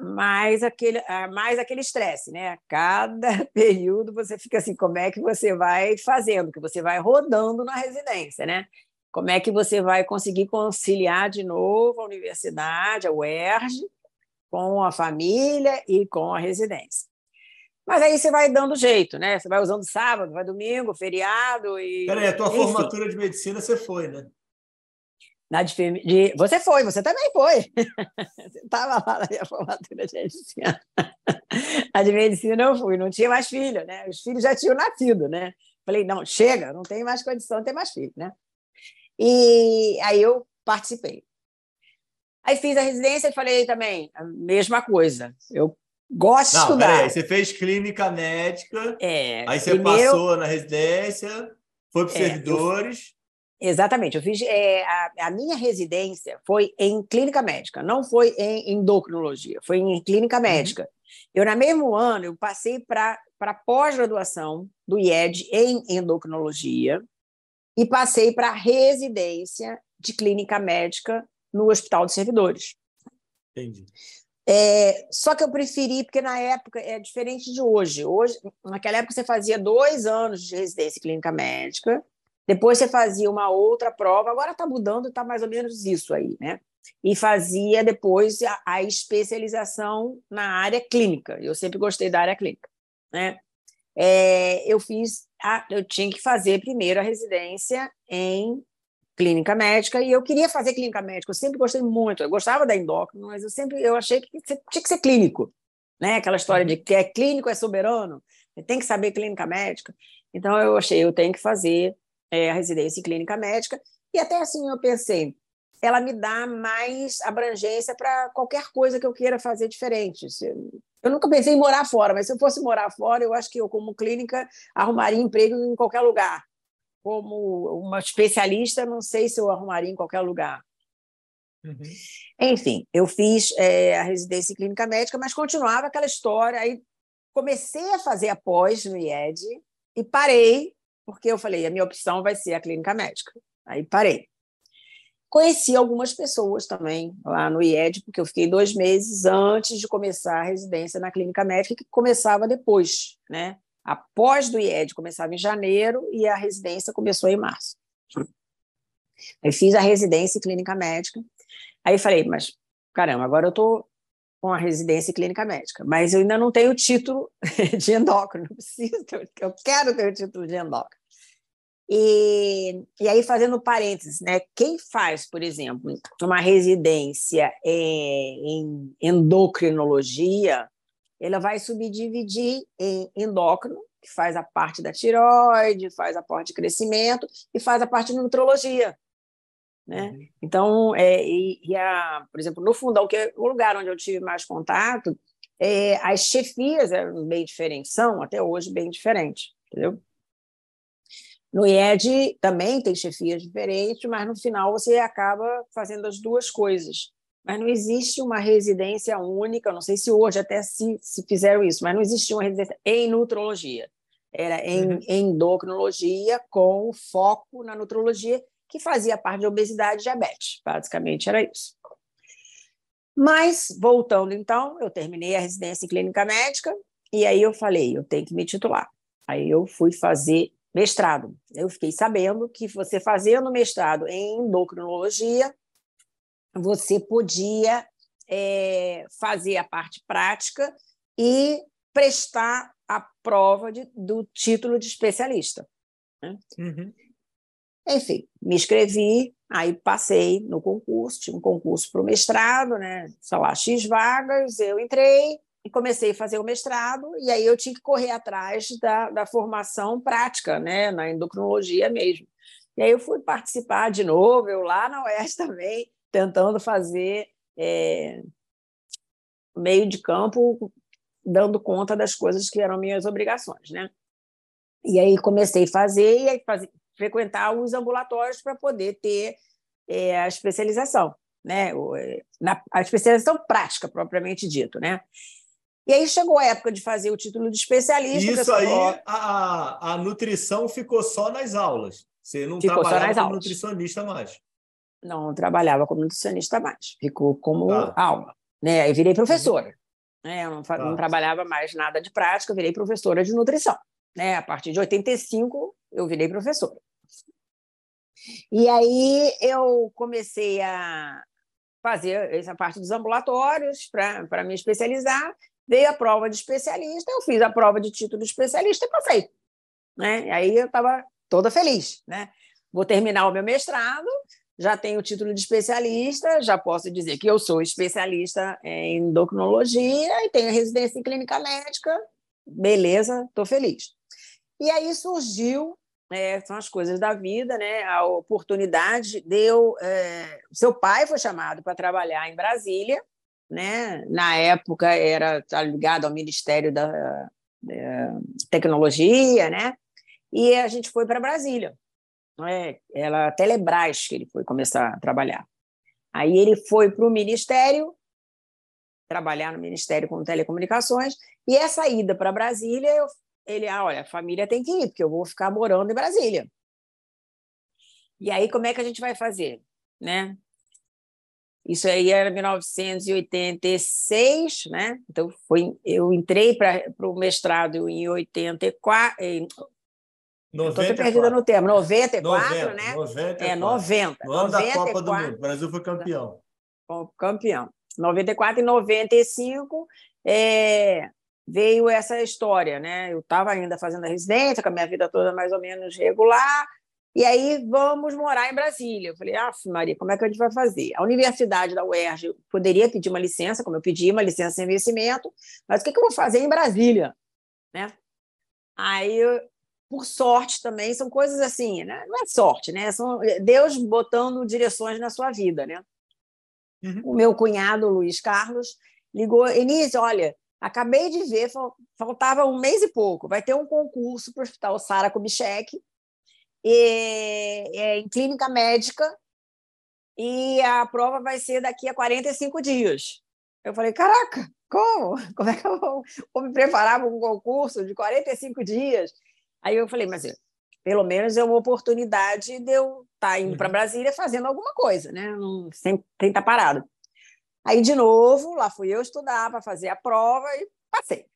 mais aquele mais aquele estresse, né? A cada período você fica assim, como é que você vai fazendo, que você vai rodando na residência, né? Como é que você vai conseguir conciliar de novo a universidade, a UERJ, com a família e com a residência. Mas aí você vai dando jeito, né? Você vai usando sábado, vai domingo, feriado e. Peraí, a tua Enfim. formatura de medicina você foi, né? Na de, de, você foi, você também foi. você estava lá na minha formatura de medicina. a de medicina eu fui, não tinha mais filho, né? Os filhos já tinham nascido, né? Falei, não, chega, não tem mais condição de ter mais filho, né? E aí eu participei. Aí fiz a residência e falei também a mesma coisa. Eu Gosto não, de estudar. Peraí, você fez clínica médica, é, aí você primeiro, passou na residência, foi para os é, servidores. Eu, exatamente, eu fiz é, a, a, minha residência foi em clínica médica, não foi em endocrinologia, foi em clínica uhum. médica. Uhum. Eu, no mesmo ano, eu passei para pós-graduação do IED em endocrinologia e passei para residência de clínica médica no Hospital de Servidores. Entendi. É, só que eu preferi, porque na época é diferente de hoje. Hoje, naquela época, você fazia dois anos de residência clínica médica, depois você fazia uma outra prova, agora está mudando, está mais ou menos isso aí, né? E fazia depois a, a, especialização na área clínica. Eu sempre gostei da área clínica, né? É, eu fiz, a, eu tinha que fazer primeiro a residência em clínica médica e eu queria fazer clínica médica. Eu sempre gostei muito. Eu gostava da endócrina, mas eu sempre eu achei que tinha que ser clínico. né? Aquela história de que é clínico é soberano, tem que saber clínica médica. Então eu achei, eu tenho que fazer é, a residência em clínica médica e até assim eu pensei, ela me dá mais abrangência para qualquer coisa que eu queira fazer diferente. Eu nunca pensei em morar fora, mas se eu fosse morar fora, eu acho que eu, como clínica, arrumaria emprego em qualquer lugar. Como uma especialista, não sei se eu arrumaria em qualquer lugar. Uhum. Enfim, eu fiz é, a residência em clínica médica, mas continuava aquela história. Aí comecei a fazer a pós no IED e parei, porque eu falei, a minha opção vai ser a clínica médica. Aí parei. Conheci algumas pessoas também lá no IED, porque eu fiquei dois meses antes de começar a residência na clínica médica, que começava depois, né? Após do IED, começava em janeiro e a residência começou em março. Aí fiz a residência em clínica médica. Aí falei, mas caramba, agora eu estou com a residência em clínica médica, mas eu ainda não tenho título de endócrino, preciso, eu quero ter o título de endócrino. E, e aí, fazendo parênteses, né? quem faz, por exemplo, uma residência em endocrinologia, ela vai subdividir em endócrino, que faz a parte da tiroide, faz a parte de crescimento e faz a parte de nutrologia. Né? Uhum. Então, é, e, e, a, por exemplo, no Fundão, que é o lugar onde eu tive mais contato, é, as chefias eram bem diferentes, são até hoje bem diferentes, entendeu? No IED também tem chefias diferentes, mas no final você acaba fazendo as duas coisas. Mas não existe uma residência única, não sei se hoje até se, se fizeram isso, mas não existia uma residência em nutrologia. Era em uhum. endocrinologia, com foco na nutrologia, que fazia parte de obesidade e diabetes. Basicamente era isso. Mas, voltando então, eu terminei a residência em clínica médica, e aí eu falei, eu tenho que me titular. Aí eu fui fazer mestrado. Eu fiquei sabendo que você fazendo mestrado em endocrinologia, você podia é, fazer a parte prática e prestar a prova de, do título de especialista. Né? Uhum. Enfim, me inscrevi, aí passei no concurso, tinha um concurso para o mestrado, né? sei lá, X vagas, eu entrei, e comecei a fazer o mestrado, e aí eu tinha que correr atrás da, da formação prática, né, na endocrinologia mesmo. E aí eu fui participar de novo, eu lá na UES também, tentando fazer é, meio de campo, dando conta das coisas que eram minhas obrigações, né? E aí comecei a fazer e aí fazer, frequentar os ambulatórios para poder ter é, a especialização, né? É, na, a especialização prática propriamente dito, né? E aí chegou a época de fazer o título de especialista. Isso aí, a, a nutrição ficou só nas aulas. Você não ficou trabalhava como aulas. nutricionista mais. Não, trabalhava como nutricionista mais. Ficou como tá. aula. Né? Aí virei professora. Né? Eu não, tá. não trabalhava mais nada de prática, eu virei professora de nutrição. Né? A partir de 85, eu virei professora. E aí eu comecei a fazer essa parte dos ambulatórios para me especializar Veio a prova de especialista, eu fiz a prova de título de especialista e passei. Né? E aí eu estava toda feliz. Né? Vou terminar o meu mestrado, já tenho o título de especialista, já posso dizer que eu sou especialista em endocrinologia e tenho residência em clínica médica. Beleza, estou feliz. E aí surgiu, é, são as coisas da vida, né? a oportunidade deu. É, seu pai foi chamado para trabalhar em Brasília né? Na época era tá ligado ao Ministério da, Tecnologia, né? E a gente foi para Brasília. Né? Era a Telebrás que ele foi começar a trabalhar. Aí ele foi para o Ministério, trabalhar no Ministério com Telecomunicações, e essa ida para Brasília, eu, ele, ah, olha, a família tem que ir, porque eu vou ficar morando em Brasília. E aí, como é que a gente vai fazer? Né? Isso aí era 1986, né? Então foi, eu entrei para o mestrado em 84. Em, Estou perdida no termo, 94, 90, né? 94. É, 90. No ano 94, da Copa do Mundo, o Brasil foi campeão. Campeão. 94 e 95 é, veio essa história, né? Eu estava ainda fazendo a residência, com a minha vida toda mais ou menos regular, E aí vamos morar em Brasília. Eu falei, ah, Maria, como é que a gente vai fazer? A Universidade da UERJ poderia pedir uma licença, como eu pedi, uma licença sem vencimento, mas o que, que eu vou fazer em Brasília? Né? Aí, por sorte também, são coisas assim, né? não é sorte, né? São Deus botando direções na sua vida, né? Uhum. O meu cunhado, Luiz Carlos, ligou, Enísio, olha, acabei de ver, faltava um mês e pouco, vai ter um concurso para o Hospital Sara Kubitschek, e, é, em clínica médica e a prova vai ser daqui a 45 dias. Eu falei, caraca, como? Como é que eu vou, vou me preparar para um concurso de 45 dias? Aí eu falei, mas pelo menos é uma oportunidade de eu estar tá indo para uhum. Brasília fazendo alguma coisa, né? Não, sem, sem estar tá parado. Aí, de novo, lá fui eu estudar para fazer a prova e passei.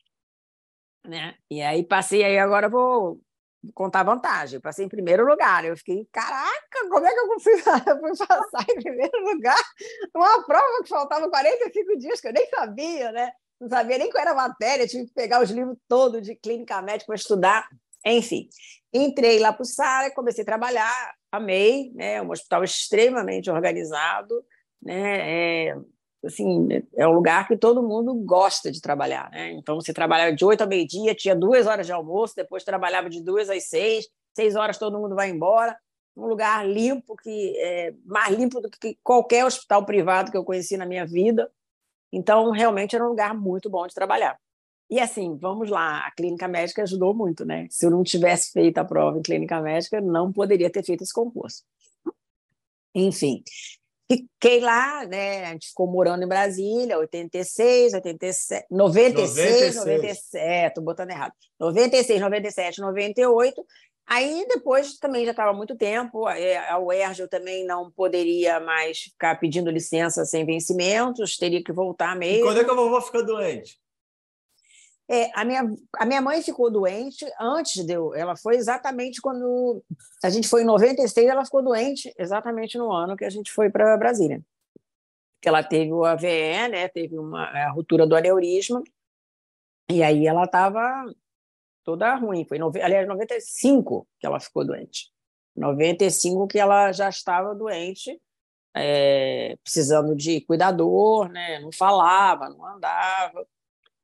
Né? E aí passei, aí agora vou contar vantagem. Passei em primeiro lugar. Eu fiquei, caraca, como é que eu fui passar em primeiro lugar numa prova que faltava 45 dias, que eu nem sabia, né? Não sabia nem qual era a matéria, tive que pegar os livros todos de clínica médica para estudar. Enfim, entrei lá para o Sara, comecei a trabalhar, amei, né? Um hospital extremamente organizado, né? É, assim, é um lugar que todo mundo gosta de trabalhar, né? Então, você trabalhava de oito a meio-dia, tinha duas horas de almoço, depois trabalhava de duas às seis, seis horas todo mundo vai embora. Um lugar limpo, que é mais limpo do que qualquer hospital privado que eu conheci na minha vida. Então, realmente era um lugar muito bom de trabalhar. E assim, vamos lá, a clínica médica ajudou muito, né? Se eu não tivesse feito a prova em clínica médica, não poderia ter feito esse concurso. Enfim, Fiquei lá, né? A gente ficou morando em Brasília, 86, 87, 96, 97, estou botando errado. 96, 97, 98. Aí depois também já estava muito tempo, é, a UERJ eu também não poderia mais ficar pedindo licença sem vencimentos, teria que voltar mesmo. E quando é que a vovó fica doente? É, a, minha, a minha mãe ficou doente antes de eu. Ela foi exatamente quando. A gente foi em 96, ela ficou doente exatamente no ano que a gente foi para Brasília. Que ela teve o AVE, né? Teve uma a ruptura do aneurisma. E aí ela estava toda ruim. Foi, aliás, 95 que ela ficou doente. 95 que ela já estava doente, é, precisando de cuidador, né? Não falava, não andava.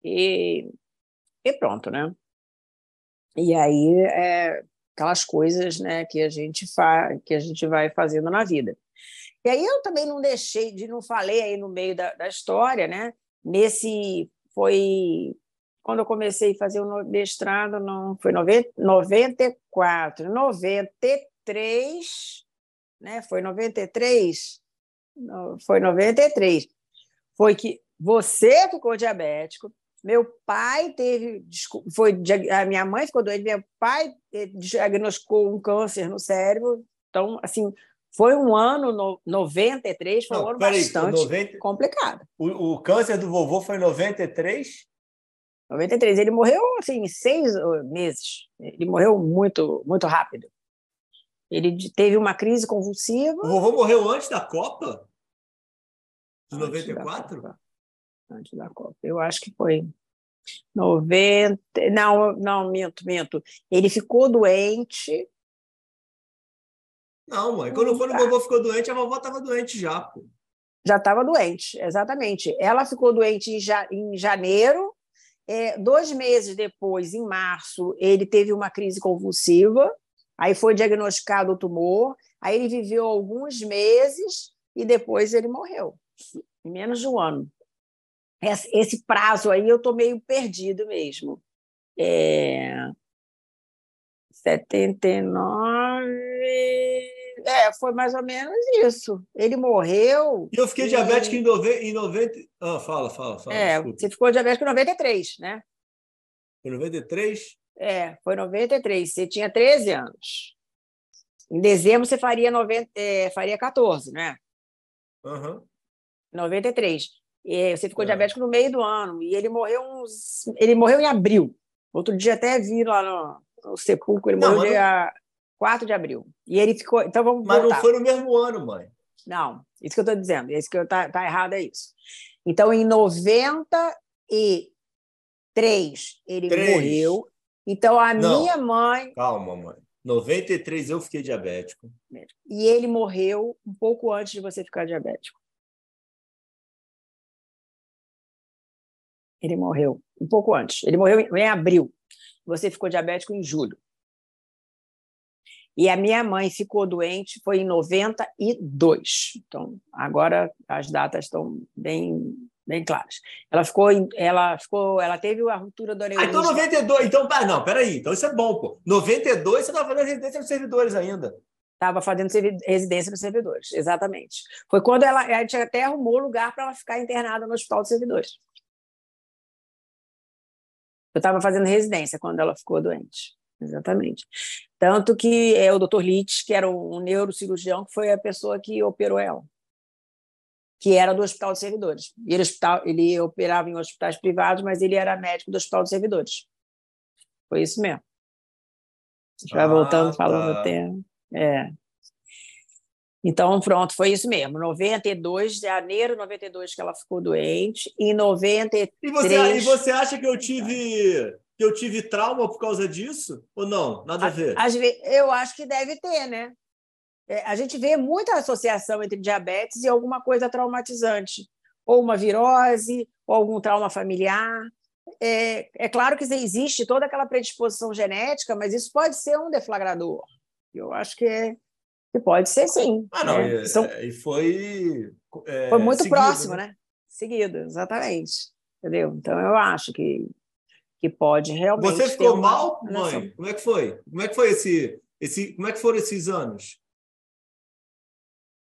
E e pronto, né? E aí é aquelas coisas, né, que a gente faz, que a gente vai fazendo na vida. E aí eu também não deixei de não falei aí no meio da, da história, né? Nesse foi quando eu comecei a fazer o mestrado, não foi 90, 94, 93, né? Foi 93, foi 93. Foi que você ficou diabético, meu pai teve, foi a minha mãe ficou doente, meu pai eh, diagnosticou um câncer no cérebro. Então, assim, foi um ano no 93, foi Não, um ano bastante 90... complicado. O, o, câncer do vovô foi em 93? 93. Ele morreu assim, em seis meses. Ele morreu muito, muito rápido. Ele teve uma crise convulsiva. O vovô morreu antes da Copa? De 94? Antes da Copa. Eu acho que foi 90. Não, não, minto, minto. Ele ficou doente. Não, mãe. Quando, o vovô ficou doente, a vovó estava doente já, pô. Já estava doente, exatamente. Ela ficou doente em, ja, em janeiro. É, dois meses depois, em março, ele teve uma crise convulsiva. Aí foi diagnosticado o tumor. Aí ele viveu alguns meses e depois ele morreu, em menos de um ano esse prazo aí eu estou meio perdido mesmo. É... 79. É, foi mais ou menos isso. Ele morreu. E eu fiquei e... diabético em 90. Em 90... Ah, fala, fala, fala. É, desculpa. você ficou diabético em 93, né? Foi 93? É, foi 93. Você tinha 13 anos. Em dezembro você faria, 90, é, faria 14, né? Aham. Uhum. 93. E você ficou é. diabético no meio do ano. E ele morreu uns... ele morreu em abril. Outro dia até vi lá no, no sepulcro, ele não, morreu dia 4 de abril. E ele ficou. Então vamos. Mas voltar. não foi no mesmo ano, mãe. Não, isso que eu estou dizendo. Isso que eu tá, tá errado é isso. Então, em 93, ele Três. morreu. Então, a não. minha mãe. Calma, mãe. 93 eu fiquei diabético. E ele morreu um pouco antes de você ficar diabético. Ele morreu um pouco antes. Ele morreu em abril. Você ficou diabético em julho. E a minha mãe ficou doente foi em 92. Então, agora as datas estão bem bem claras. Ela ficou, ela ficou, ela teve a ruptura do aneurisma. Ah, então 92, então, não, peraí, então isso é bom, pô. 92 você estava fazendo residência dos servidores ainda. Estava fazendo residência para servidores, exatamente. Foi quando ela, a gente até arrumou lugar para ela ficar internada no hospital de servidores. Eu estava fazendo residência quando ela ficou doente. Exatamente. Tanto que é o Dr. Litz, que era um neurocirurgião, que foi a pessoa que operou ela, que era do Hospital de Servidores. Ele, hospital, ele operava em hospitais privados, mas ele era médico do Hospital de Servidores. Foi isso mesmo. A gente vai ah, voltando, falando tá. até. É. Então, pronto, foi isso mesmo. 92, janeiro de 92 que ela ficou doente. Em 93... E você, e você acha que eu tive que eu tive trauma por causa disso? Ou não? Nada a ver? Eu acho que deve ter, né? É, a gente vê muita associação entre diabetes e alguma coisa traumatizante. Ou uma virose, ou algum trauma familiar. É, é claro que existe toda aquela predisposição genética, mas isso pode ser um deflagrador. Eu acho que, é, que pode ser sim. Ah, não, né? e, São... e foi. É, foi muito seguido, próximo, né? né? Seguido, exatamente. Entendeu? Então eu acho que que pode realmente. Você ficou mal, mãe? Como é que foi? Como é que foi esse, esse, como é que foram esses anos?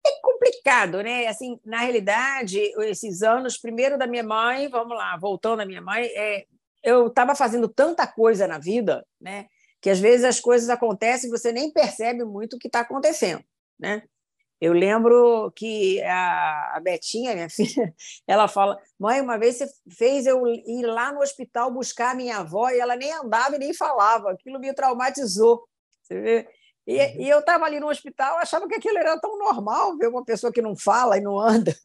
É complicado, né? Assim, na realidade, esses anos, primeiro da minha mãe, vamos lá, voltando à minha mãe, é, eu estava fazendo tanta coisa na vida, né? Que às vezes as coisas acontecem e você nem percebe muito o que está acontecendo, né? Eu lembro que a, Betinha, minha filha, ela fala: mãe, uma vez você fez eu ir lá no hospital buscar a minha avó e ela nem andava e nem falava. Aquilo me traumatizou. Você vê? E, uhum. e eu estava ali no hospital, achava que aquilo era tão normal ver uma pessoa que não fala e não anda.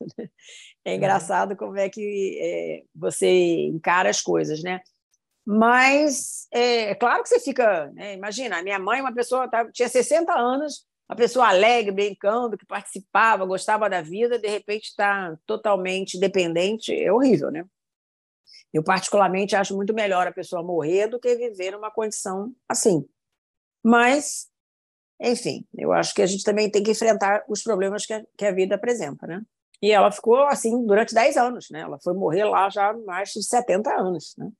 É uhum. engraçado como é que é, você encara as coisas, né? Mas é, é claro que você fica. Né? Imagina, a minha mãe, uma pessoa tá, tinha 60 anos, uma pessoa alegre, brincando, que participava, gostava da vida, de repente está totalmente dependente, é horrível, né? Eu, particularmente, acho muito melhor a pessoa morrer do que viver numa condição assim. Mas, enfim, eu acho que a gente também tem que enfrentar os problemas que a, que a vida apresenta, né? E ela ficou assim durante 10 anos, né? Ela foi morrer lá já há mais de 70 anos, né?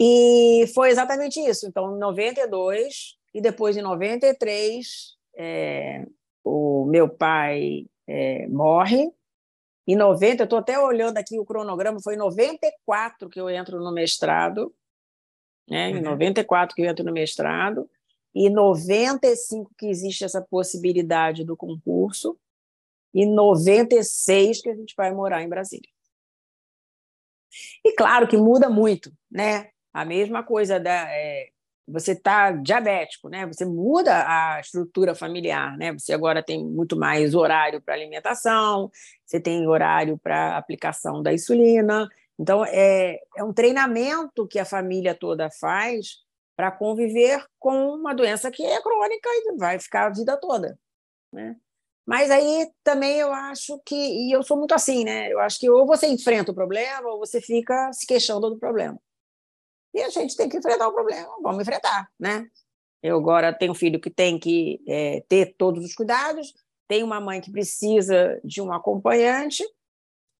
E foi exatamente isso. Então, em 92, e depois, em 93, é, o meu pai é, morre. Em 90, eu estou até olhando aqui o cronograma, foi em 94 que eu entro no mestrado. Né? Em 94 uhum. que eu entro no mestrado. E 95 que existe essa possibilidade do concurso. E 96 que a gente vai morar em Brasília. E claro que muda muito, né? A mesma coisa da, é, você está diabético, né? Você muda a estrutura familiar, né? Você agora tem muito mais horário para alimentação, você tem horário para aplicação da insulina. Então, é, é um treinamento que a família toda faz para conviver com uma doença que é crônica e vai ficar a vida toda, né? Mas aí também eu acho que, e eu sou muito assim, né? Eu acho que ou você enfrenta o problema ou você fica se queixando do problema. E a gente tem que enfrentar o problema, vamos enfrentar, né? Eu agora tenho um filho que tem que é, ter todos os cuidados, tem uma mãe que precisa de um acompanhante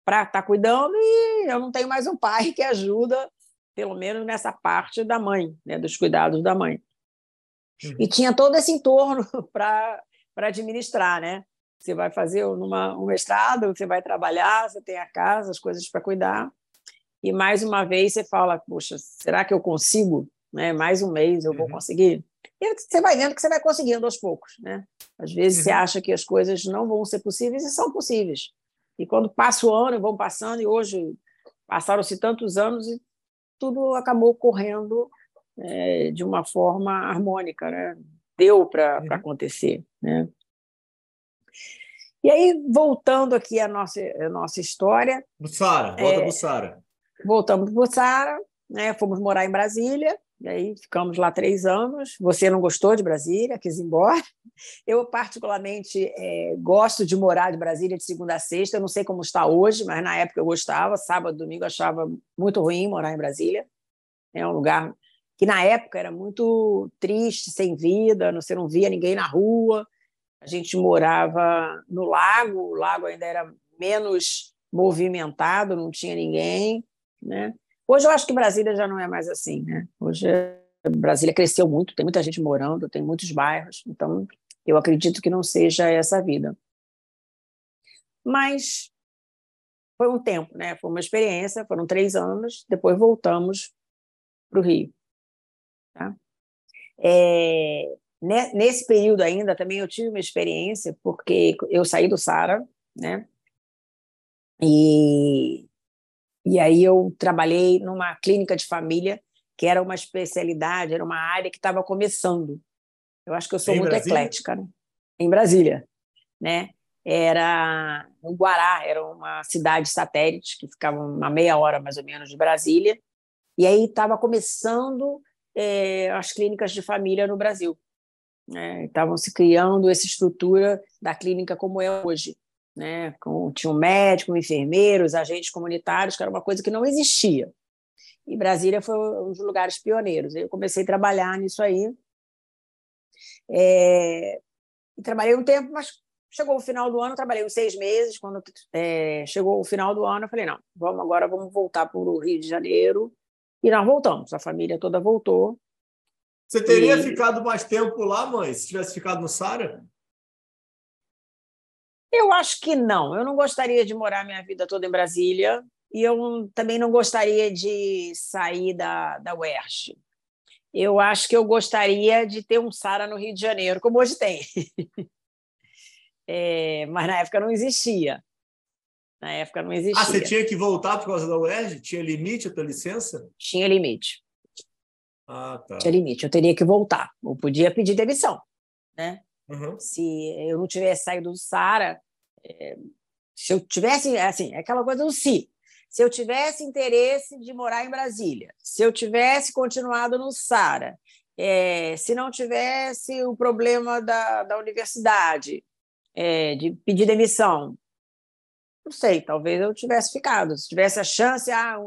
para estar tá cuidando, e eu não tenho mais um pai que ajuda, pelo menos nessa parte da mãe, né, dos cuidados da mãe. Uhum. E tinha todo esse entorno para administrar, né? Você vai fazer numa, um mestrado, você vai trabalhar, você tem a casa, as coisas para cuidar e mais uma vez você fala, poxa, será que eu consigo? Né? Mais um mês eu vou uhum. conseguir? E você vai vendo que você vai conseguindo aos poucos, né? Às vezes uhum. você acha que as coisas não vão ser possíveis e são possíveis. E quando passa o ano, vão passando, e hoje passaram-se tantos anos e tudo acabou correndo é, de uma forma harmônica, né? Deu para uhum. acontecer, né? E aí, voltando aqui à nossa, à nossa história... Bussara, volta é, Bussara voltamos para o Sara, né? fomos morar em Brasília, E aí ficamos lá três anos. Você não gostou de Brasília, quis ir embora. Eu, particularmente, é, gosto de morar de Brasília de segunda a sexta. Eu não sei como está hoje, mas na época eu gostava. Sábado, domingo, achava muito ruim morar em Brasília. É um lugar que, na época, era muito triste, sem vida. Você não via ninguém na rua. A gente morava no lago. O lago ainda era menos movimentado, não tinha ninguém. Né? Hoje eu acho que Brasília já não é mais assim, né? Hoje Brasília cresceu muito, tem muita gente morando, tem muitos bairros, então eu acredito que não seja essa vida. Mas foi um tempo, né? Foi uma experiência, foram três anos, depois voltamos para o Rio. Tá? É, nesse período ainda também eu tive uma experiência, porque eu saí do Sara, né? E e aí eu trabalhei numa clínica de família, que era uma especialidade, era uma área que estava começando. Eu acho que eu sou em muito Brasília? eclética, né? em Brasília, né? Era no Guará, era uma cidade satélite que ficava uma meia hora mais ou menos de Brasília. E aí estava começando é, as clínicas de família no Brasil. Né? Estavam se criando essa estrutura da clínica como é hoje né? Com, tinha um médico, enfermeiros, agentes comunitários, que era uma coisa que não existia. E Brasília foi um dos lugares pioneiros. Eu comecei a trabalhar nisso aí. É, trabalhei um tempo, mas chegou o final do ano, trabalhei uns seis meses. Quando é, chegou o final do ano, eu falei: não, vamos agora, vamos voltar para o Rio de Janeiro. E nós voltamos, a família toda voltou. Você teria e... ficado mais tempo lá, mãe, se tivesse ficado no Sara? Eu acho que não. Eu não gostaria de morar minha vida toda em Brasília e eu também não gostaria de sair da, da UERJ. Eu acho que eu gostaria de ter um Sara no Rio de Janeiro, como hoje tem. é, mas na época não existia. Na época não existia. Ah, você tinha que voltar por causa da UERJ? Tinha limite a tua licença? Tinha limite. Ah, tá. Tinha limite. Eu teria que voltar. Eu podia pedir demissão, né? Uhum. Se eu não tivesse saído do Sara, é, se eu tivesse, assim, é aquela coisa do se. Se eu tivesse interesse de morar em Brasília, se eu tivesse continuado no Sara, é, se não tivesse o problema da, da universidade, é, de pedir demissão, não sei, talvez eu tivesse ficado. Se tivesse a chance, ah,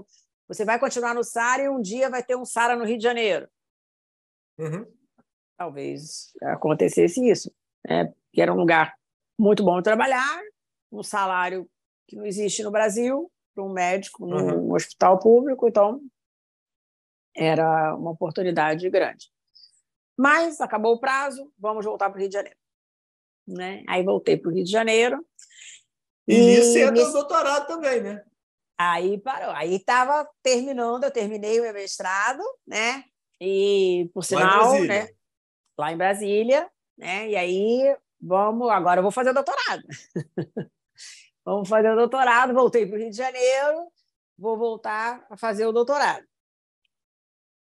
você vai continuar no Sara e um dia vai ter um Sara no Rio de Janeiro. Uhum. Talvez acontecesse isso, né? que era um lugar muito bom trabalhar, um salário que não existe no Brasil para um médico num uhum. hospital público, então era uma oportunidade grande. Mas acabou o prazo, vamos voltar para o Rio de Janeiro. Né? Aí voltei para o Rio de Janeiro. E, e isso é nesse... doutorado também, né? Aí parou. Aí estava terminando, eu terminei o meu mestrado, né? E, por sinal, lá em né? Lá em Brasília, né? E aí vamos, agora eu vou fazer o doutorado. vamos fazer o doutorado, voltei para o Rio de Janeiro, vou voltar a fazer o doutorado.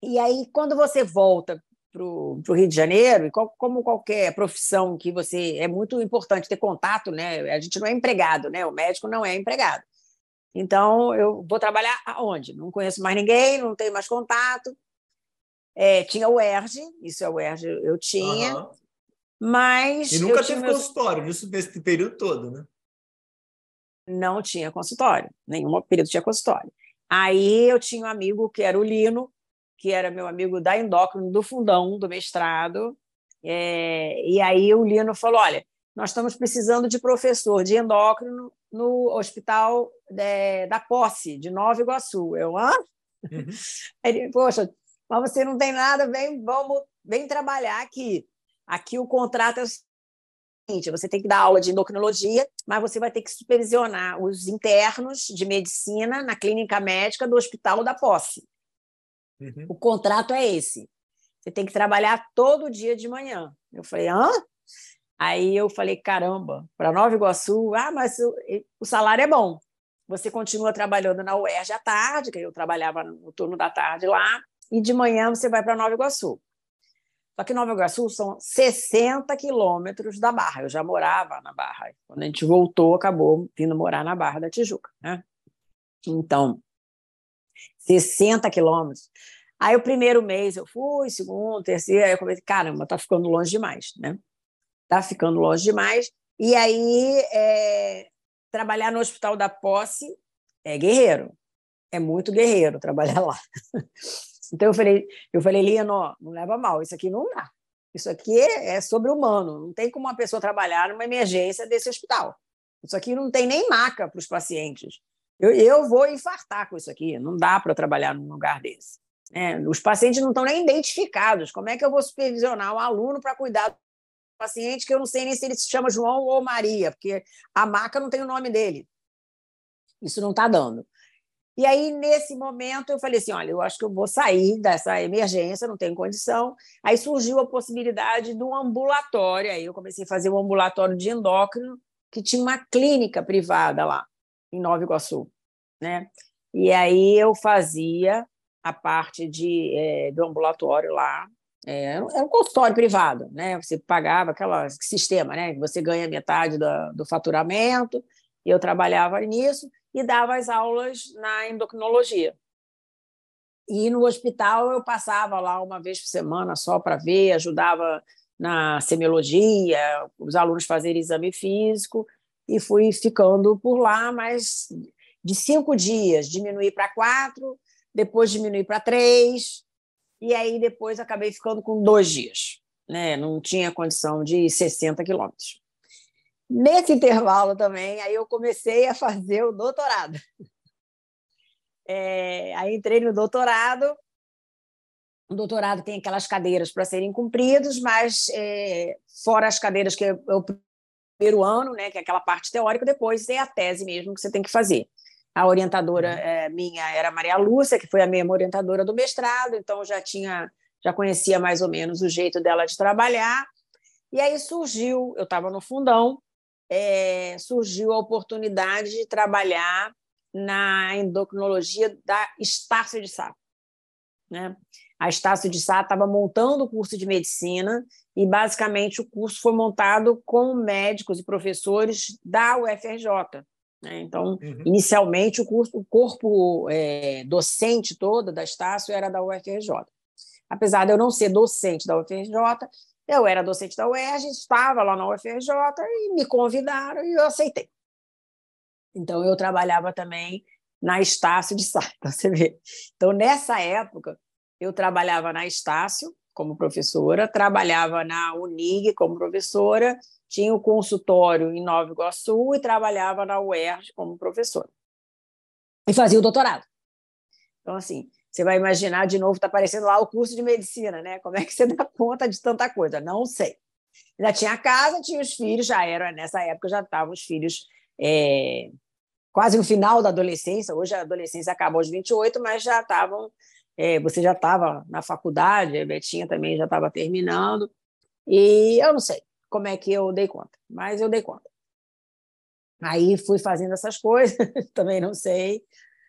E aí, quando você volta para o Rio de Janeiro, e como qualquer profissão que você. É muito importante ter contato, né? A gente não é empregado, né? O médico não é empregado. Então, eu vou trabalhar aonde? Não conheço mais ninguém, não tenho mais contato. É, tinha o ERG, isso é o ERG, eu tinha. Uhum. Mas. E nunca teve consultório nisso nesse período todo, né? Não tinha consultório, nenhum período tinha consultório. Aí eu tinha um amigo que era o Lino, que era meu amigo da endócrino, do fundão, do mestrado. É, e aí o Lino falou: olha, nós estamos precisando de professor de endócrino no hospital é, da Posse, de Nova Iguaçu. Eu, hã? Uhum. Ele, poxa, mas você não tem nada, vem, vamos, vem trabalhar aqui. Aqui o contrato é o seguinte: você tem que dar aula de endocrinologia, mas você vai ter que supervisionar os internos de medicina na clínica médica do Hospital da Posse. Uhum. O contrato é esse. Você tem que trabalhar todo dia de manhã. Eu falei, hã? Aí eu falei, caramba, para Nova Iguaçu, ah, mas o, o salário é bom. Você continua trabalhando na UERJ à tarde, que eu trabalhava no turno da tarde lá, e de manhã você vai para Nova Iguaçu. Só que Nova Iguaçu são 60 quilômetros da Barra. Eu já morava na Barra. Quando a gente voltou, acabou vindo morar na Barra da Tijuca. Né? Então, 60 quilômetros. Aí o primeiro mês eu fui, segundo, terceiro, aí eu comecei, caramba, tá ficando longe demais, né? Tá ficando longe demais. E aí, é, trabalhar no Hospital da Posse é guerreiro, é muito guerreiro trabalhar lá. Então eu falei, eu falei, Lino, não leva mal, isso aqui não dá. Isso aqui é, é sobre-humano, não tem como uma pessoa trabalhar numa emergência desse hospital. Isso aqui não tem nem maca para os pacientes. Eu, eu vou infartar com isso aqui, não dá para trabalhar num lugar desse. É, os pacientes não estão nem identificados. Como é que eu vou supervisionar um aluno para cuidar paciente que eu não sei nem se ele se chama João ou Maria, porque a maca não tem o nome dele. Isso não está dando. E aí, nesse momento, eu falei assim: olha, eu acho que eu vou sair dessa emergência, não tenho condição. Aí surgiu a possibilidade do ambulatório. Aí eu comecei a fazer um ambulatório de endócrino, que tinha uma clínica privada lá, em Nova Iguaçu. Né? E aí eu fazia a parte de, é, do ambulatório lá. É, era um consultório privado, né? Você pagava aquele sistema, né? Você ganha metade do, do faturamento. Eu trabalhava nisso e dava as aulas na endocrinologia. E no hospital eu passava lá uma vez por semana só para ver, ajudava na semiologia, os alunos fazerem exame físico, e fui ficando por lá, mas de cinco dias diminuí para quatro, depois diminuí para três, e aí depois acabei ficando com dois dias. Né? Não tinha condição de 60 quilômetros. Nesse intervalo também, aí eu comecei a fazer o doutorado. É, aí entrei no doutorado. O doutorado tem aquelas cadeiras para serem cumpridas, mas é, fora as cadeiras que é o primeiro ano, né, que é aquela parte teórica, depois é a tese mesmo que você tem que fazer. A orientadora é, minha era Maria Lúcia, que foi a mesma orientadora do mestrado, então já tinha, já conhecia mais ou menos o jeito dela de trabalhar. E aí surgiu, eu estava no fundão, é, surgiu a oportunidade de trabalhar na endocrinologia da Estácio de Sá. Né? A Estácio de Sá estava montando o curso de medicina e, basicamente, o curso foi montado com médicos e professores da UFRJ. Né? Então, uhum. inicialmente, o, curso, o corpo é, docente todo da Estácio era da UFRJ. Apesar de eu não ser docente da UFRJ, eu era docente da UERJ, estava lá na UFRJ e me convidaram e eu aceitei. Então, eu trabalhava também na Estácio de Sá, então você vê. Então, nessa época, eu trabalhava na Estácio como professora, trabalhava na Unig como professora, tinha o consultório em Nova Iguaçu e trabalhava na UERJ como professora. E fazia o doutorado. Então, assim, você vai imaginar, de novo, está aparecendo lá o curso de medicina, né? Como é que você dá conta de tanta coisa? Não sei. Já tinha a casa, tinha os filhos, já era, nessa época já estavam os filhos é, quase no final da adolescência. Hoje a adolescência acaba aos 28, mas já estavam. É, você já estava na faculdade, a Betinha também já estava terminando. E eu não sei como é que eu dei conta, mas eu dei conta. Aí fui fazendo essas coisas, também não sei.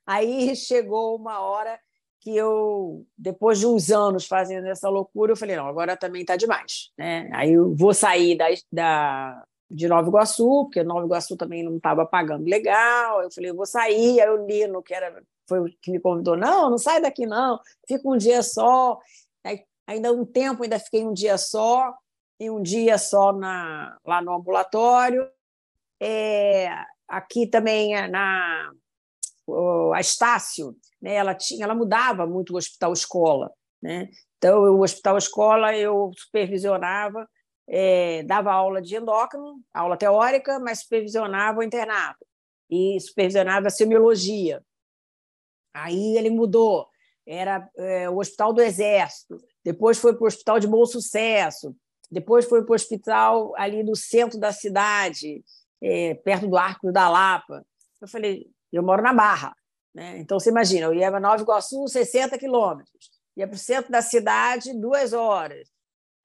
Aí chegou uma hora que eu, depois de uns anos fazendo essa loucura, eu falei, não, agora também está demais. Né? Aí eu vou sair da, da, de Nova Iguaçu, porque Nova Iguaçu também não estava pagando legal. Eu falei, eu vou sair. Aí o Lino, que era, foi o que me convidou, não, não sai daqui não, fica um dia só. Aí, ainda um tempo, ainda fiquei um dia só, e um dia só na, lá no ambulatório. É, aqui também na a Estácio, né, ela tinha, ela mudava muito o hospital escola, né? Então o hospital escola eu supervisionava, é, dava aula de endócrino, aula teórica, mas supervisionava o internato e supervisionava a semiologia. Aí ele mudou, era é, o Hospital do Exército, depois foi para o Hospital de Bom Sucesso, depois foi para o hospital ali no centro da cidade, é, perto do Arco da Lapa. Eu falei, eu moro na Barra. Né? Então, você imagina, eu ia para Nova Iguaçu, 60 quilômetros. Ia para o centro da cidade, duas horas.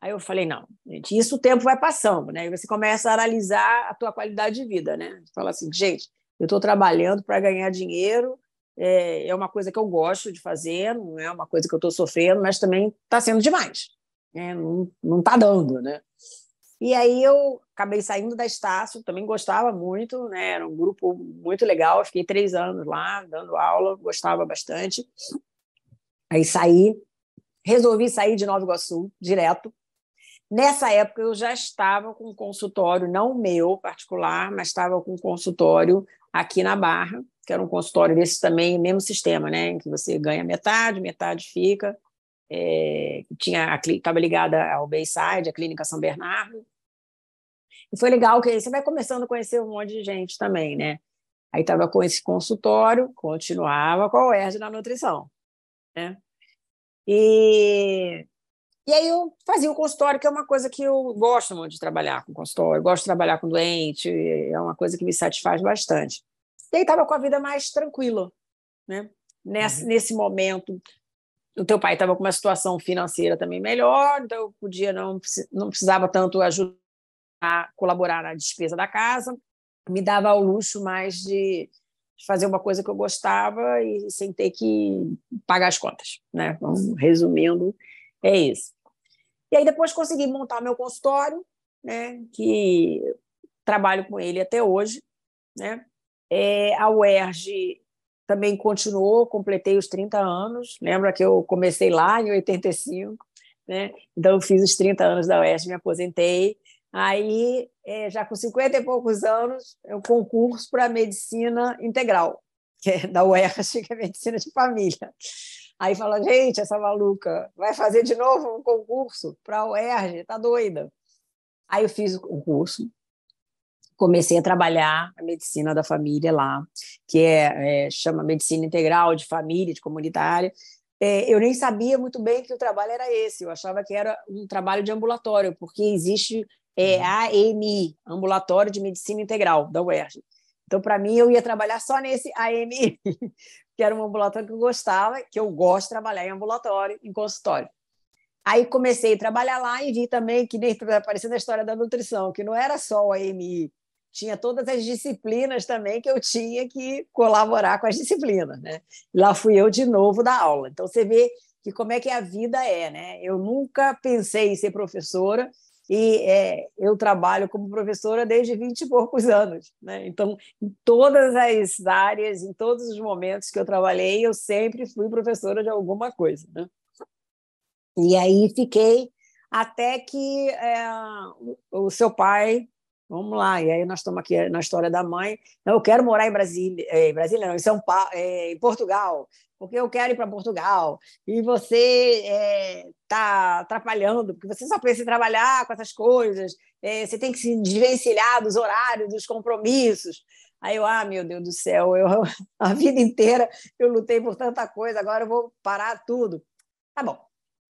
Aí eu falei, não, gente, isso o tempo vai passando, né? E você começa a analisar a tua qualidade de vida, né? Fala assim, gente, eu estou trabalhando para ganhar dinheiro, é, é, uma coisa que eu gosto de fazer, não é uma coisa que eu estou sofrendo, mas também está sendo demais. Né? Não está dando, né? E aí eu acabei saindo da Estácio, também gostava muito, né? Era um grupo muito legal, fiquei três anos lá dando aula, gostava bastante. Aí saí resolvi sair de Nova Iguaçu direto. Nessa época, eu já estava com um consultório, não meu particular, mas estava com um consultório aqui na Barra, que era um consultório desse também, mesmo sistema, né? Em que você ganha metade, metade fica. É, tinha estava ligada ao Bayside, a Clínica São Bernardo. E foi legal que você vai começando a conhecer um monte de gente também, né? Aí estava com esse consultório, continuava com a UERJ na nutrição, né? E, e aí eu fazia o consultório, que é uma coisa que eu gosto muito de trabalhar com consultório, gosto de trabalhar com doente, é uma coisa que me satisfaz bastante. E aí estava com a vida mais tranquila, né? Nesse, uhum. nesse momento, o teu pai estava com uma situação financeira também melhor, então eu podia não, não precisava tanto ajudar a colaborar na despesa da casa, me dava o luxo mais de fazer uma coisa que eu gostava e sem ter que pagar as contas, né? Então, resumindo, é isso. E aí depois consegui montar meu consultório, né? Que trabalho com ele até hoje, né? É, a UERJ também continuou, completei os 30 anos. Lembra que eu comecei lá em 85, né? Então eu fiz os 30 anos da UERJ, me aposentei Aí, é, já com 50 e poucos anos, eu concurso para medicina integral, que é da UERJ, que é medicina de família. Aí fala, gente, essa maluca vai fazer de novo um concurso para a UERJ, tá doida. Aí eu fiz o concurso, comecei a trabalhar a medicina da família lá, que é, é chama medicina integral de família, de comunitária. É, eu nem sabia muito bem que o trabalho era esse, eu achava que era um trabalho de ambulatório, porque existe é uhum. AMI, Ambulatório de Medicina Integral, da UERJ. Então, para mim, eu ia trabalhar só nesse AMI, que era um ambulatório que eu gostava, que eu gosto de trabalhar em ambulatório, em consultório. Aí comecei a trabalhar lá e vi também que nem aparecendo a história da nutrição, que não era só o AMI, tinha todas as disciplinas também que eu tinha que colaborar com as disciplinas, né? Lá fui eu de novo da aula. Então você vê que como é que a vida é, né? Eu nunca pensei em ser professora e é, eu trabalho como professora desde 20 e poucos anos. Né? Então, em todas as áreas, em todos os momentos que eu trabalhei, eu sempre fui professora de alguma coisa. Né? E aí fiquei até que é, o seu pai Vamos lá, e aí nós estamos aqui na história da mãe. eu quero morar em Brasília, em Brasília não, em São Paulo, é, em Portugal porque eu quero ir para Portugal, e você está é, atrapalhando, porque você só pensa em trabalhar com essas coisas, é, você tem que se desvencilhar dos horários, dos compromissos. Aí eu, ah, meu Deus do céu, eu, a vida inteira eu lutei por tanta coisa, agora eu vou parar tudo. Tá bom,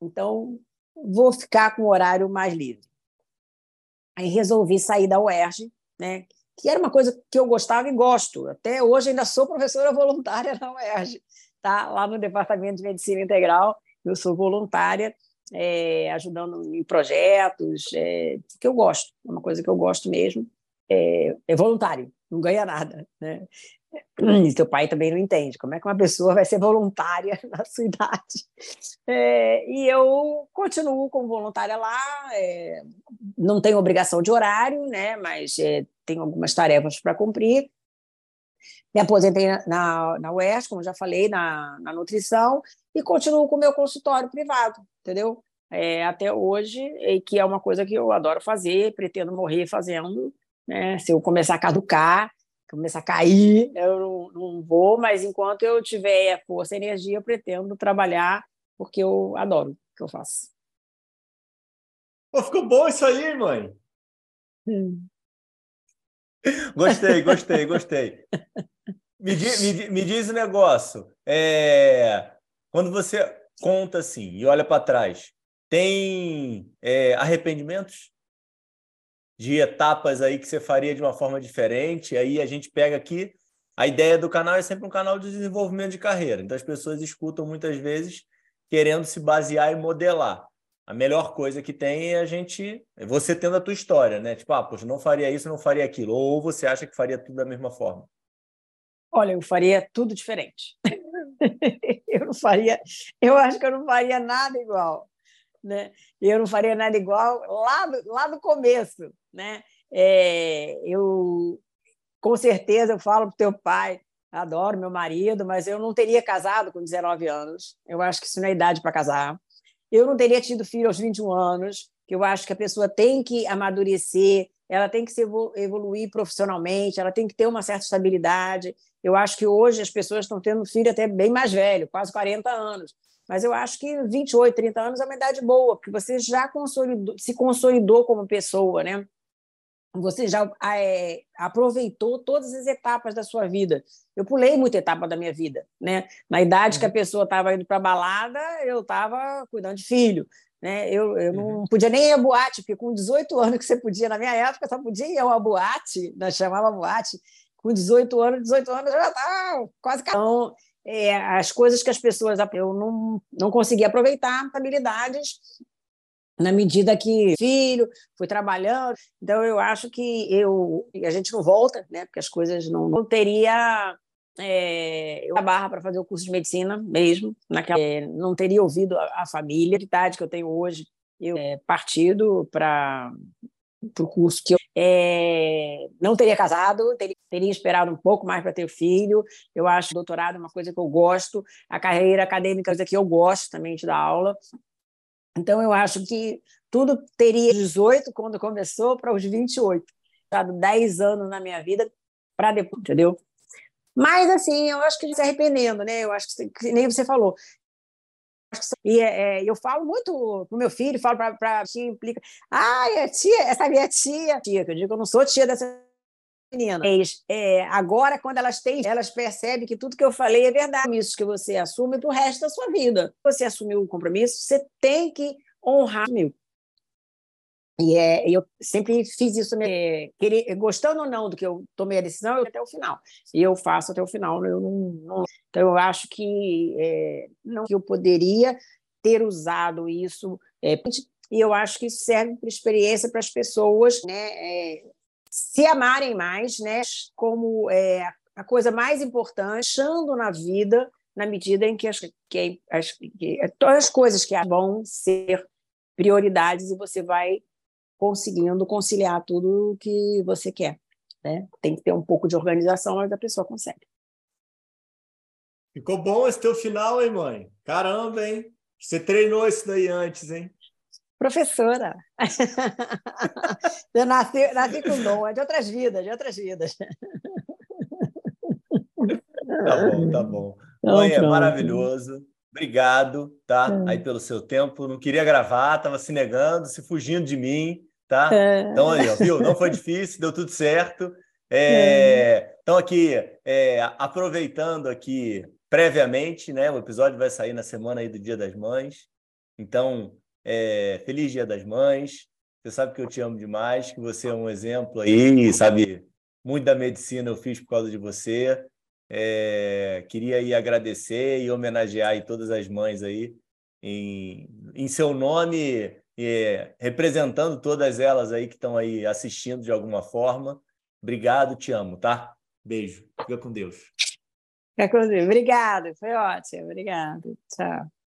então vou ficar com o horário mais livre. Aí resolvi sair da UERJ, né? que era uma coisa que eu gostava e gosto. Até hoje ainda sou professora voluntária na UERJ tá? lá no Departamento de Medicina Integral. Eu sou voluntária, é, ajudando em projetos, é, que eu gosto, é uma coisa que eu gosto mesmo. É, é voluntário, não ganha nada. Né? E seu pai também não entende como é que uma pessoa vai ser voluntária na sua idade. É, e eu continuo como voluntária lá, é, não tenho obrigação de horário, né, mas é, tenho algumas tarefas para cumprir. Me aposentei na, na UERJ, como já falei, na, na nutrição, e continuo com o meu consultório privado, entendeu? É, até hoje, e que é uma coisa que eu adoro fazer, pretendo morrer fazendo. Né? Se eu começar a caducar, começar a cair, eu não, não vou, mas enquanto eu tiver força e energia, eu pretendo trabalhar, porque eu adoro o que eu faço. Pô, ficou bom isso aí, mãe. Hum. Gostei, gostei, gostei. Me, me, me diz um negócio. É, quando você conta assim e olha para trás, tem é, arrependimentos de etapas aí que você faria de uma forma diferente? Aí a gente pega aqui. A ideia do canal é sempre um canal de desenvolvimento de carreira. Então as pessoas escutam muitas vezes querendo se basear e modelar. A melhor coisa que tem é a gente, é você tendo a tua história, né? Tipo, ah, poxa, não faria isso, não faria aquilo. Ou você acha que faria tudo da mesma forma? Olha, eu faria tudo diferente. eu não faria, eu acho que eu não faria nada igual, né? Eu não faria nada igual lá do, lá do começo, né? É, eu com certeza eu falo para teu pai, adoro meu marido, mas eu não teria casado com 19 anos. Eu acho que isso não é idade para casar. Eu não teria tido filho aos 21 anos, que eu acho que a pessoa tem que amadurecer, ela tem que se evoluir profissionalmente, ela tem que ter uma certa estabilidade. Eu acho que hoje as pessoas estão tendo filho até bem mais velho, quase 40 anos. Mas eu acho que 28, 30 anos é uma idade boa, porque você já consolidou, se consolidou como pessoa, né? Você já é, aproveitou todas as etapas da sua vida. Eu pulei muita etapa da minha vida, né? Na idade que a uhum. pessoa estava indo para balada, eu estava cuidando de filho. Né? Eu, eu não uhum. podia nem ir a boate, porque com 18 anos que você podia, na minha época, só podia ir a uma boate, nós chamava boate, com 18 anos, 18 anos eu já estava quase então, é, as coisas que as pessoas eu não, não conseguia aproveitar habilidades na medida que filho fui trabalhando então eu acho que eu a gente não volta né porque as coisas não, não teria é, eu a barra para fazer o curso de medicina mesmo, naquela, é, não teria ouvido a, a família, a idade que eu tenho hoje, eu é, partido para o curso que eu é, não teria casado, teria, teria esperado um pouco mais para ter filho. Eu acho doutorado é uma coisa que eu gosto, a carreira acadêmica é uma coisa que eu gosto também de dar aula. Então, eu acho que tudo teria 18 quando começou para os 28. Dado 10 anos na minha vida para depois, entendeu? Mas, assim, eu acho que se arrependendo, né? Eu acho que, que nem você falou. E é, é eu falo muito pro meu filho, falo para a tia, implica. Ah, é tia, essa minha tia. Tia, que eu digo que eu não sou tia dessa menina. Mas, é, agora, quando elas têm, elas percebem que tudo que eu falei é verdade. Isso que você assume para o resto da sua vida. Você assumiu o compromisso, você tem que honrar e é, eu sempre fiz isso, né? Querer, gostando ou não do que eu tomei a decisão, eu até o final. E eu faço até o final. Eu não, não então, eu acho que é, não que eu poderia ter usado isso. É, e eu acho que isso serve para experiência para as pessoas né, é, se amarem mais, né, como é, a coisa mais importante, achando na vida, na medida em que, as, que, as, que todas as coisas que vão ser prioridades e você vai conseguindo conciliar tudo o que você quer. Né? Tem que ter um pouco de organização, mas a pessoa consegue. Ficou bom esse teu final, hein, mãe? Caramba, hein? Você treinou isso daí antes, hein? Professora. Eu nasci, nasci com dom, é de outras vidas, de outras vidas. Tá bom, tá bom. Então, mãe, é maravilhoso. Obrigado, tá? É. Aí pelo seu tempo. Não queria gravar, estava se negando, se fugindo de mim tá? É. Então, aí, ó, viu? Não foi difícil, deu tudo certo. É, então, aqui, é, aproveitando aqui previamente, né? O episódio vai sair na semana aí do Dia das Mães. Então, é, feliz Dia das Mães. Você sabe que eu te amo demais, que você é um exemplo aí, sabe? Muito da medicina eu fiz por causa de você. É, queria aí agradecer e homenagear aí todas as mães aí em, em seu nome é, representando todas elas aí que estão aí assistindo de alguma forma. Obrigado, te amo, tá? Beijo. Fica com Deus. Fica com Deus. Obrigado, foi ótimo. Obrigado. Tchau.